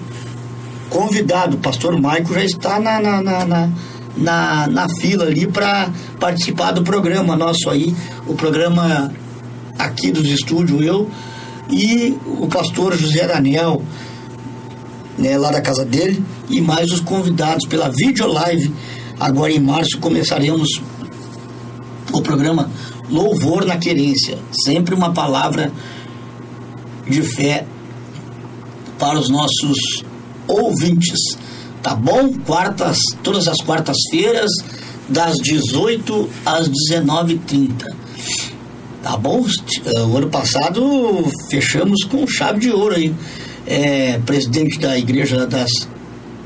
convidado. O pastor Maico já está na, na, na, na, na, na fila ali para participar do programa nosso aí, o programa aqui dos estúdios, eu e o pastor José Daniel, né, lá da casa dele, e mais os convidados pela videolive. Agora em março começaremos o programa Louvor na Querência. Sempre uma palavra de fé para os nossos ouvintes. Tá bom? Quartas, todas as quartas-feiras, das 18 às 19h30. Tá bom? O ano passado fechamos com chave de ouro aí. É, presidente da Igreja das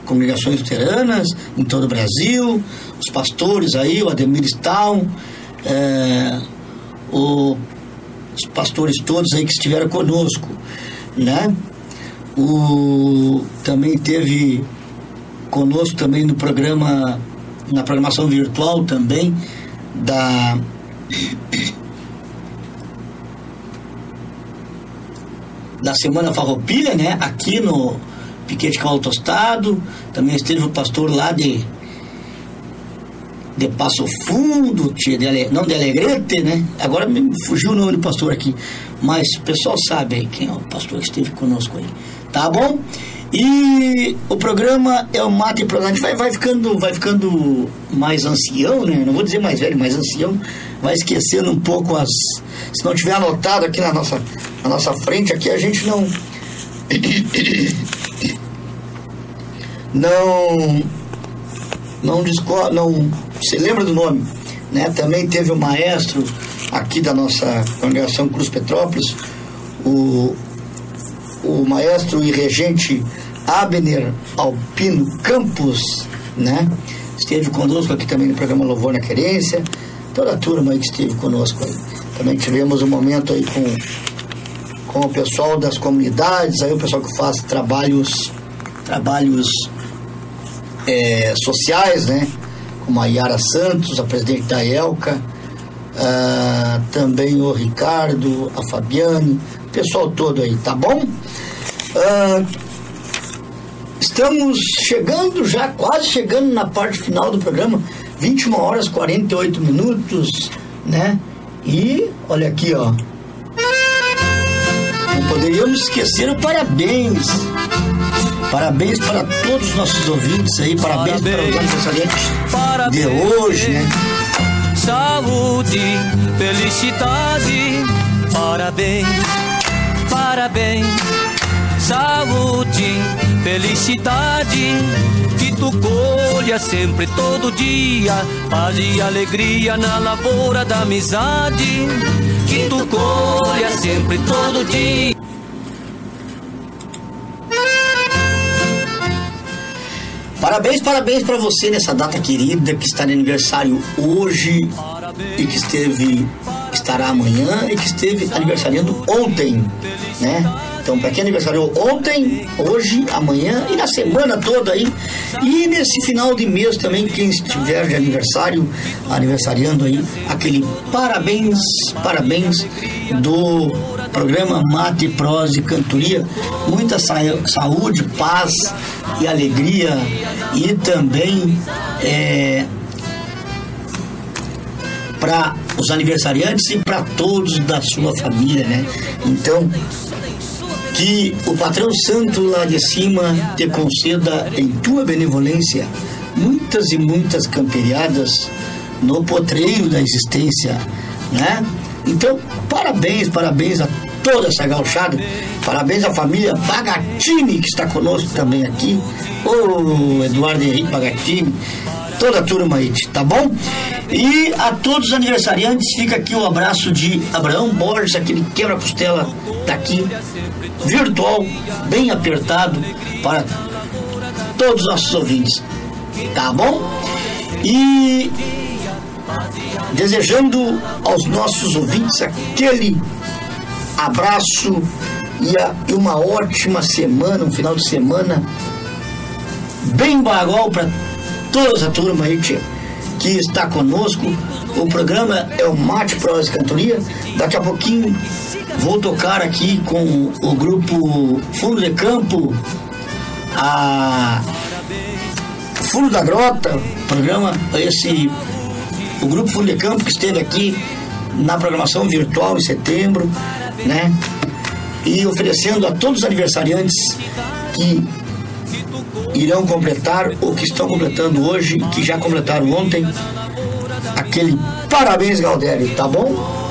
Congregações Luteranas em todo o Brasil, os pastores aí, o Ademir Stahl, é, o, os pastores todos aí que estiveram conosco, né? O, também teve conosco também no programa, na programação virtual também, da da Semana Farroupilha, né? Aqui no Piquete Cavalo Tostado. Também esteve o pastor lá de de Passo Fundo, de, não de Alegrete, né? Agora me fugiu o nome do pastor aqui. Mas o pessoal sabe aí quem é o pastor que esteve conosco aí. Tá bom? E o programa é o Mate Pro. A gente vai, vai, ficando, vai ficando mais ancião, né? Não vou dizer mais velho, mais ancião. Vai esquecendo um pouco as. Se não tiver anotado aqui na nossa, na nossa frente, aqui a gente não. Não. Não discorda. Não. Você lembra do nome? Né? Também teve o maestro aqui da nossa congregação Cruz Petrópolis, o, o maestro e regente Abner Alpino Campos, né? Esteve conosco aqui também no programa Louvor na Querência, toda a turma aí que esteve conosco aí. Também tivemos um momento aí com, com o pessoal das comunidades, aí o pessoal que faz trabalhos, trabalhos é, sociais, né? Como a Yara Santos, a presidente da ELCA, ah, também o Ricardo, a Fabiane, o pessoal todo aí, tá bom? Ah, estamos chegando já, quase chegando na parte final do programa, 21 horas 48 minutos, né? E olha aqui, ó. Não poderíamos esquecer o parabéns. Parabéns para todos os nossos ouvintes aí, parabéns, parabéns para os aniversariantes de hoje, né? Saúde, felicidade, parabéns, parabéns. Saúde, felicidade, que tu colha sempre todo dia, paz e alegria na lavoura da amizade, que tu colha sempre todo dia. Parabéns, parabéns para você nessa data querida que está de aniversário hoje e que esteve estará amanhã e que esteve aniversariando ontem, né? Então, para quem aniversariou ontem, hoje, amanhã e na semana toda aí, e nesse final de mês também, quem estiver de aniversário, aniversariando aí, aquele parabéns, parabéns do programa Mate, Prosa e Cantoria. Muita sa saúde, paz e alegria e também é, para os aniversariantes e para todos da sua família, né? Então, que o patrão santo lá de cima te conceda em tua benevolência muitas e muitas camperiadas no potreiro da existência, né? Então, parabéns, parabéns a toda essa gauchada, parabéns à família Bagatini que está conosco também aqui, o Eduardo Henrique Bagatini, toda a turma aí, tá bom? E a todos os aniversariantes, fica aqui o abraço de Abraão Borges, aquele quebra-costela daqui, virtual, bem apertado para todos os nossos ouvintes, tá bom? E desejando aos nossos ouvintes aquele abraço e, uma ótima semana, um final de semana bem bagual para toda a turma aí que, que está conosco. O programa é o Mate Prosa Cantoria. Daqui a pouquinho vou tocar aqui com o grupo Fundo de Campo, a Fundo da Grota, programa, esse, o Grupo Fundo de Campo que esteve aqui na programação virtual em setembro, né? E oferecendo a todos os aniversariantes que irão completar ou que estão completando hoje, que já completaram ontem, aquele parabéns, Galdério, tá bom?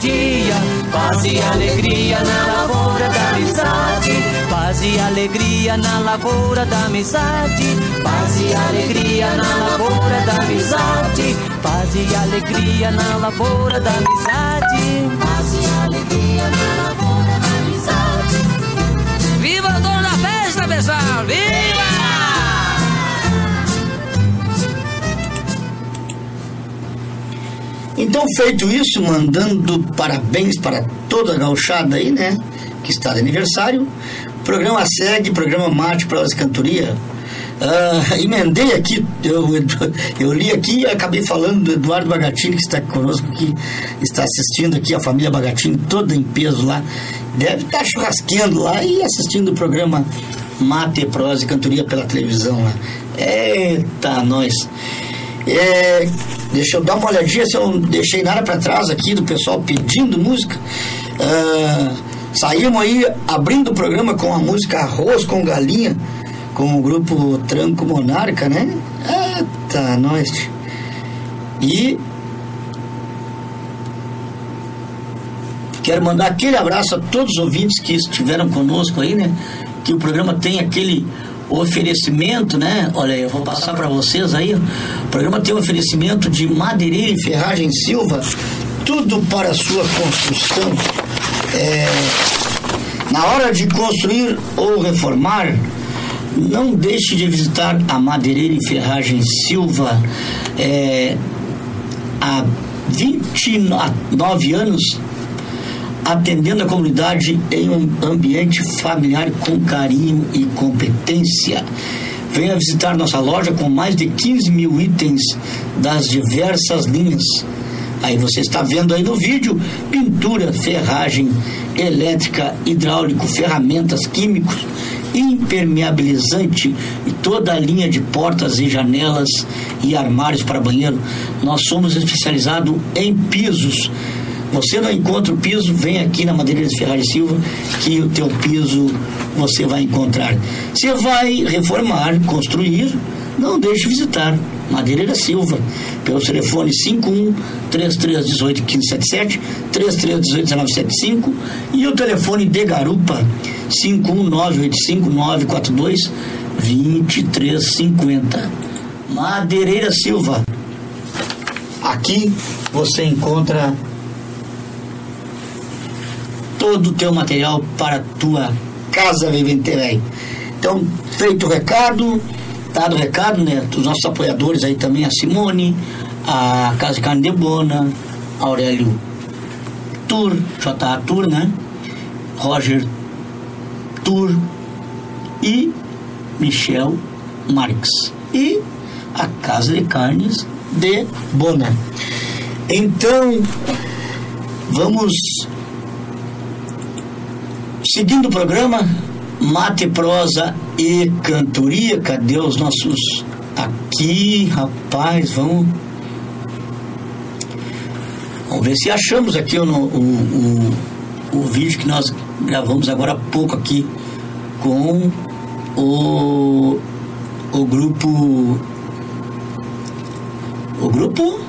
dia. Paz e alegria na lavoura da amizade. Paz e alegria na lavoura da amizade. Paz e alegria na lavoura da amizade. Paz e alegria na lavoura da amizade. Paz e alegria na lavoura da Viva! Então, feito isso, mandando parabéns para toda a gauchada aí, né? Que está de aniversário. Programa segue, programa Mate Prosa e Cantoria. Ah, emendei aqui, eu, eu li aqui e acabei falando do Eduardo Bagatini, que está conosco, que está assistindo aqui, a família Bagatini, toda em peso lá. Deve estar churrasqueando lá e assistindo o programa Mate, Prosa e Cantoria pela televisão lá. Eita, nós. É, deixa eu dar uma olhadinha se eu não deixei nada para trás aqui do pessoal pedindo música. Ah, saímos aí abrindo o programa com a música Arroz com Galinha, com o grupo Tranco Monarca, né? Eita, nós. E quero mandar aquele abraço a todos os ouvintes que estiveram conosco aí, né? Que o programa tem aquele oferecimento, né? Olha, eu vou passar para vocês aí. O programa tem um oferecimento de madeireira e ferragem Silva, tudo para sua construção. É, na hora de construir ou reformar, não deixe de visitar a madeireira e ferragem Silva. É, há 29 anos atendendo a comunidade em um ambiente familiar com carinho e competência. Venha visitar nossa loja com mais de 15 mil itens das diversas linhas. Aí você está vendo aí no vídeo pintura, ferragem, elétrica, hidráulico, ferramentas, químicos, impermeabilizante e toda a linha de portas e janelas e armários para banheiro. Nós somos especializados em pisos você não encontra o piso, vem aqui na Madeireira de Ferrari Silva, que o teu piso você vai encontrar. Você vai reformar, construir, não deixe de visitar Madeireira Silva, pelo telefone 51 3318 1577, 3318 1975 e o telefone de Garupa 51985 942 2350. Madeireira Silva. Aqui você encontra todo o teu material para tua casa Vivente Velho. Então, feito o recado, dado o recado, né, dos nossos apoiadores aí também, a Simone, a Casa de Carne de Bona, Aurélio Tour, J.A. Tour, né, Roger Tour e Michel Marques. E a Casa de Carnes de Bona. Então, vamos Seguindo o programa, mate, prosa e cantoria. Cadê os nossos aqui, rapaz? Vamos. Vamos ver se achamos aqui o, o, o, o vídeo que nós gravamos agora há pouco aqui com o, o grupo. O grupo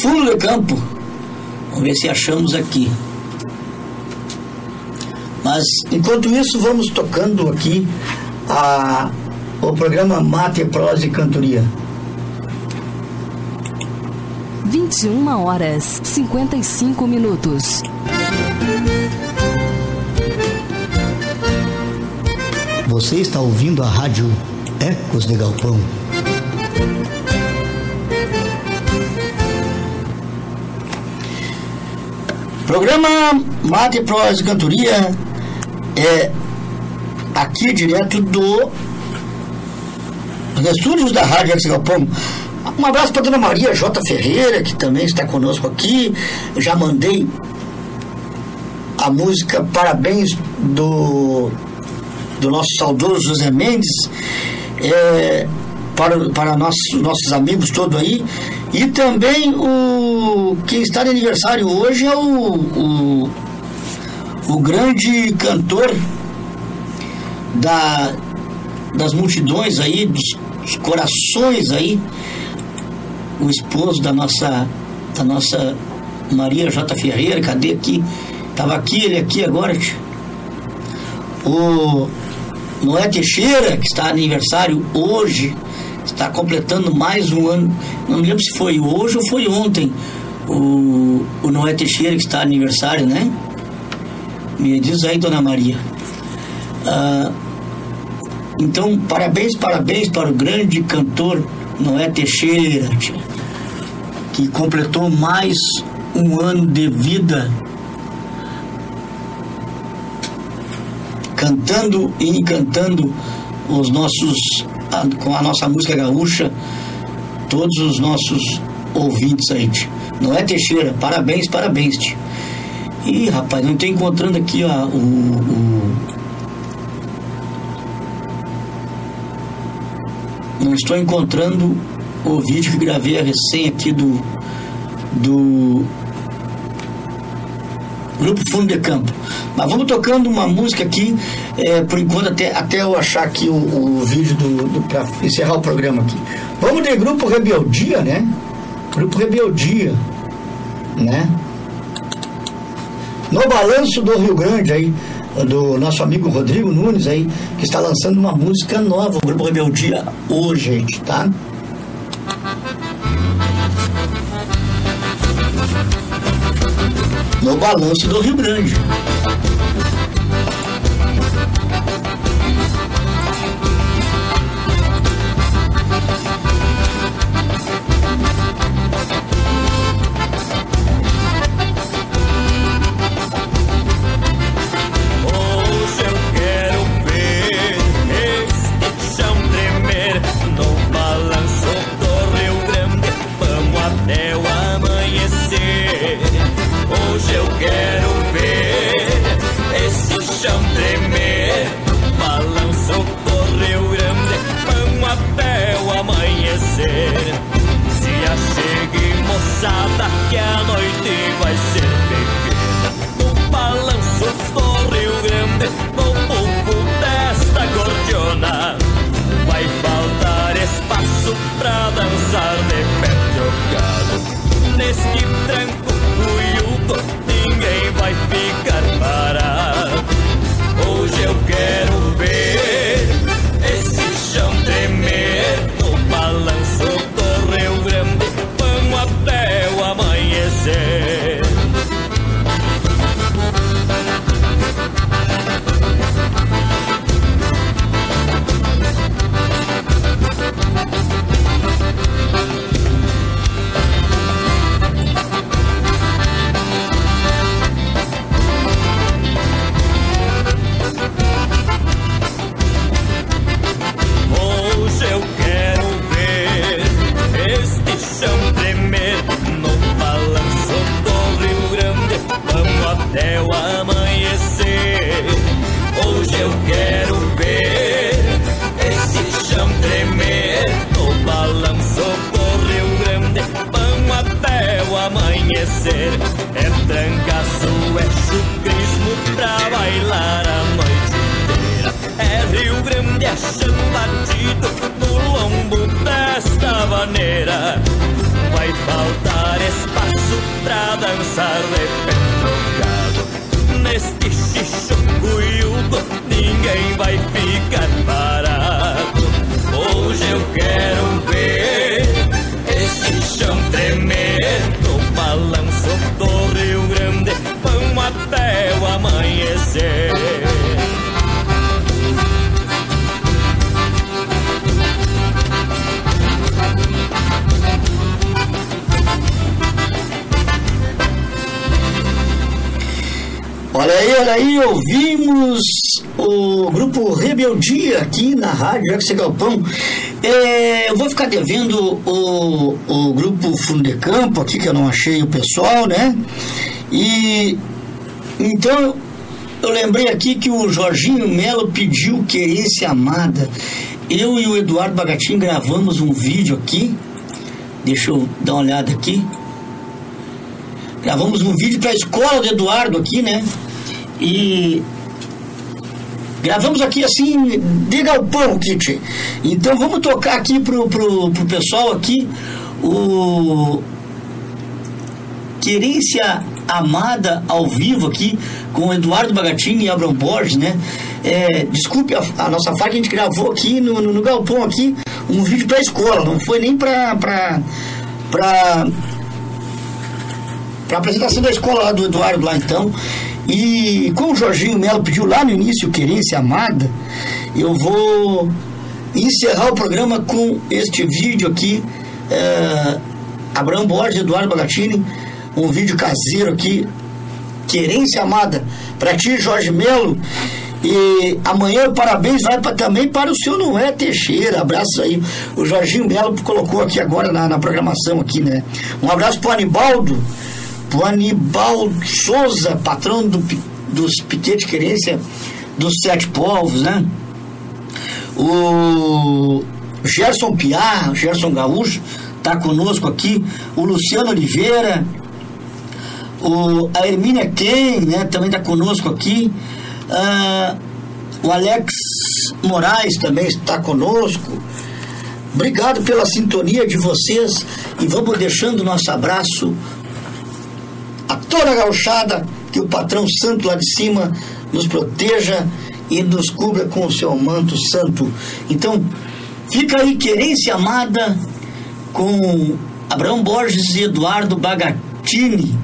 Fundo de Campo. Vamos ver se achamos aqui. Mas enquanto isso, vamos tocando aqui a, o programa Mate, Prosa e Cantoria. 21 horas 55 minutos. Você está ouvindo a rádio Ecos de Galpão. Programa Mate Prosa e Cantoria é aqui direto do dos estúdios da Rádio Galpão, Um abraço para dona Maria J. Ferreira, que também está conosco aqui. Já mandei a música Parabéns do, do nosso saudoso José Mendes é, para, para nossos, nossos amigos todos aí. E também o quem está de aniversário hoje é o, o, o grande cantor da, das multidões aí, dos, dos corações aí, o esposo da nossa, da nossa Maria J. Ferreira, cadê aqui? Tava aqui, ele aqui agora. O Noé Teixeira, que está aniversário hoje, está completando mais um ano. Não me lembro se foi hoje ou foi ontem. O, o Noé Teixeira, que está aniversário, né? Me diz aí, dona Maria. Ah, então, parabéns, parabéns para o grande cantor Noé Teixeira, que completou mais um ano de vida cantando e encantando os nossos com a nossa música gaúcha todos os nossos ouvintes aí não é Teixeira parabéns parabéns tia. Ih, rapaz não estou encontrando aqui ó, o, o- não estou encontrando o vídeo que gravei a recém aqui do do Grupo Fundo de Campo. Mas vamos tocando uma música aqui, é, por enquanto, até, até eu achar aqui o, o vídeo do, do para encerrar o programa aqui. Vamos de Grupo Rebeldia, né? Grupo Rebeldia, né? No balanço do Rio Grande aí, do nosso amigo Rodrigo Nunes aí, que está lançando uma música nova, o Grupo Rebeldia, hoje, gente, tá? No balanço do Rio Grande. Rádio Ex Galpão. É, eu vou ficar devendo o, o grupo Fundo de Campo aqui, que eu não achei o pessoal, né? E então eu lembrei aqui que o Jorginho Melo pediu Querência Amada. Eu e o Eduardo Bagatin gravamos um vídeo aqui. Deixa eu dar uma olhada aqui. Gravamos um vídeo para a escola do Eduardo aqui, né? E gravamos aqui assim, de galpão, Kit. Então vamos tocar aqui pro, pro, pro pessoal aqui o Querência Amada ao vivo aqui com Eduardo Bagatini e Abrão Borges, né? É, desculpe a, a nossa falha, a gente gravou aqui no, no, no galpão aqui um vídeo para escola, não foi nem para para para apresentação da escola lá do Eduardo lá então. E como o Jorginho Melo pediu lá no início Querência Amada, eu vou encerrar o programa com este vídeo aqui. É, Abraão Borges, Eduardo Bagatini, um vídeo caseiro aqui. Querência Amada, para ti, Jorge Melo. E amanhã o parabéns vai pra, também para o seu Noé Teixeira. Abraço aí. O Jorginho Melo colocou aqui agora na, na programação aqui, né? Um abraço pro Anibaldo, pro Anibaldo Souza, patrão do, dos Piquete Querência dos Sete Povos, né? O Gerson Piar, Gerson Gaúcho, tá conosco aqui. O Luciano Oliveira, o, a Hermínia Ken, né, também está conosco aqui. Ah, o Alex Moraes também está conosco. Obrigado pela sintonia de vocês e vamos deixando nosso abraço toda a gauchada, que o patrão santo lá de cima nos proteja e nos cubra com o seu manto santo. Então, fica aí querência amada com Abraão Borges e Eduardo Bagatini.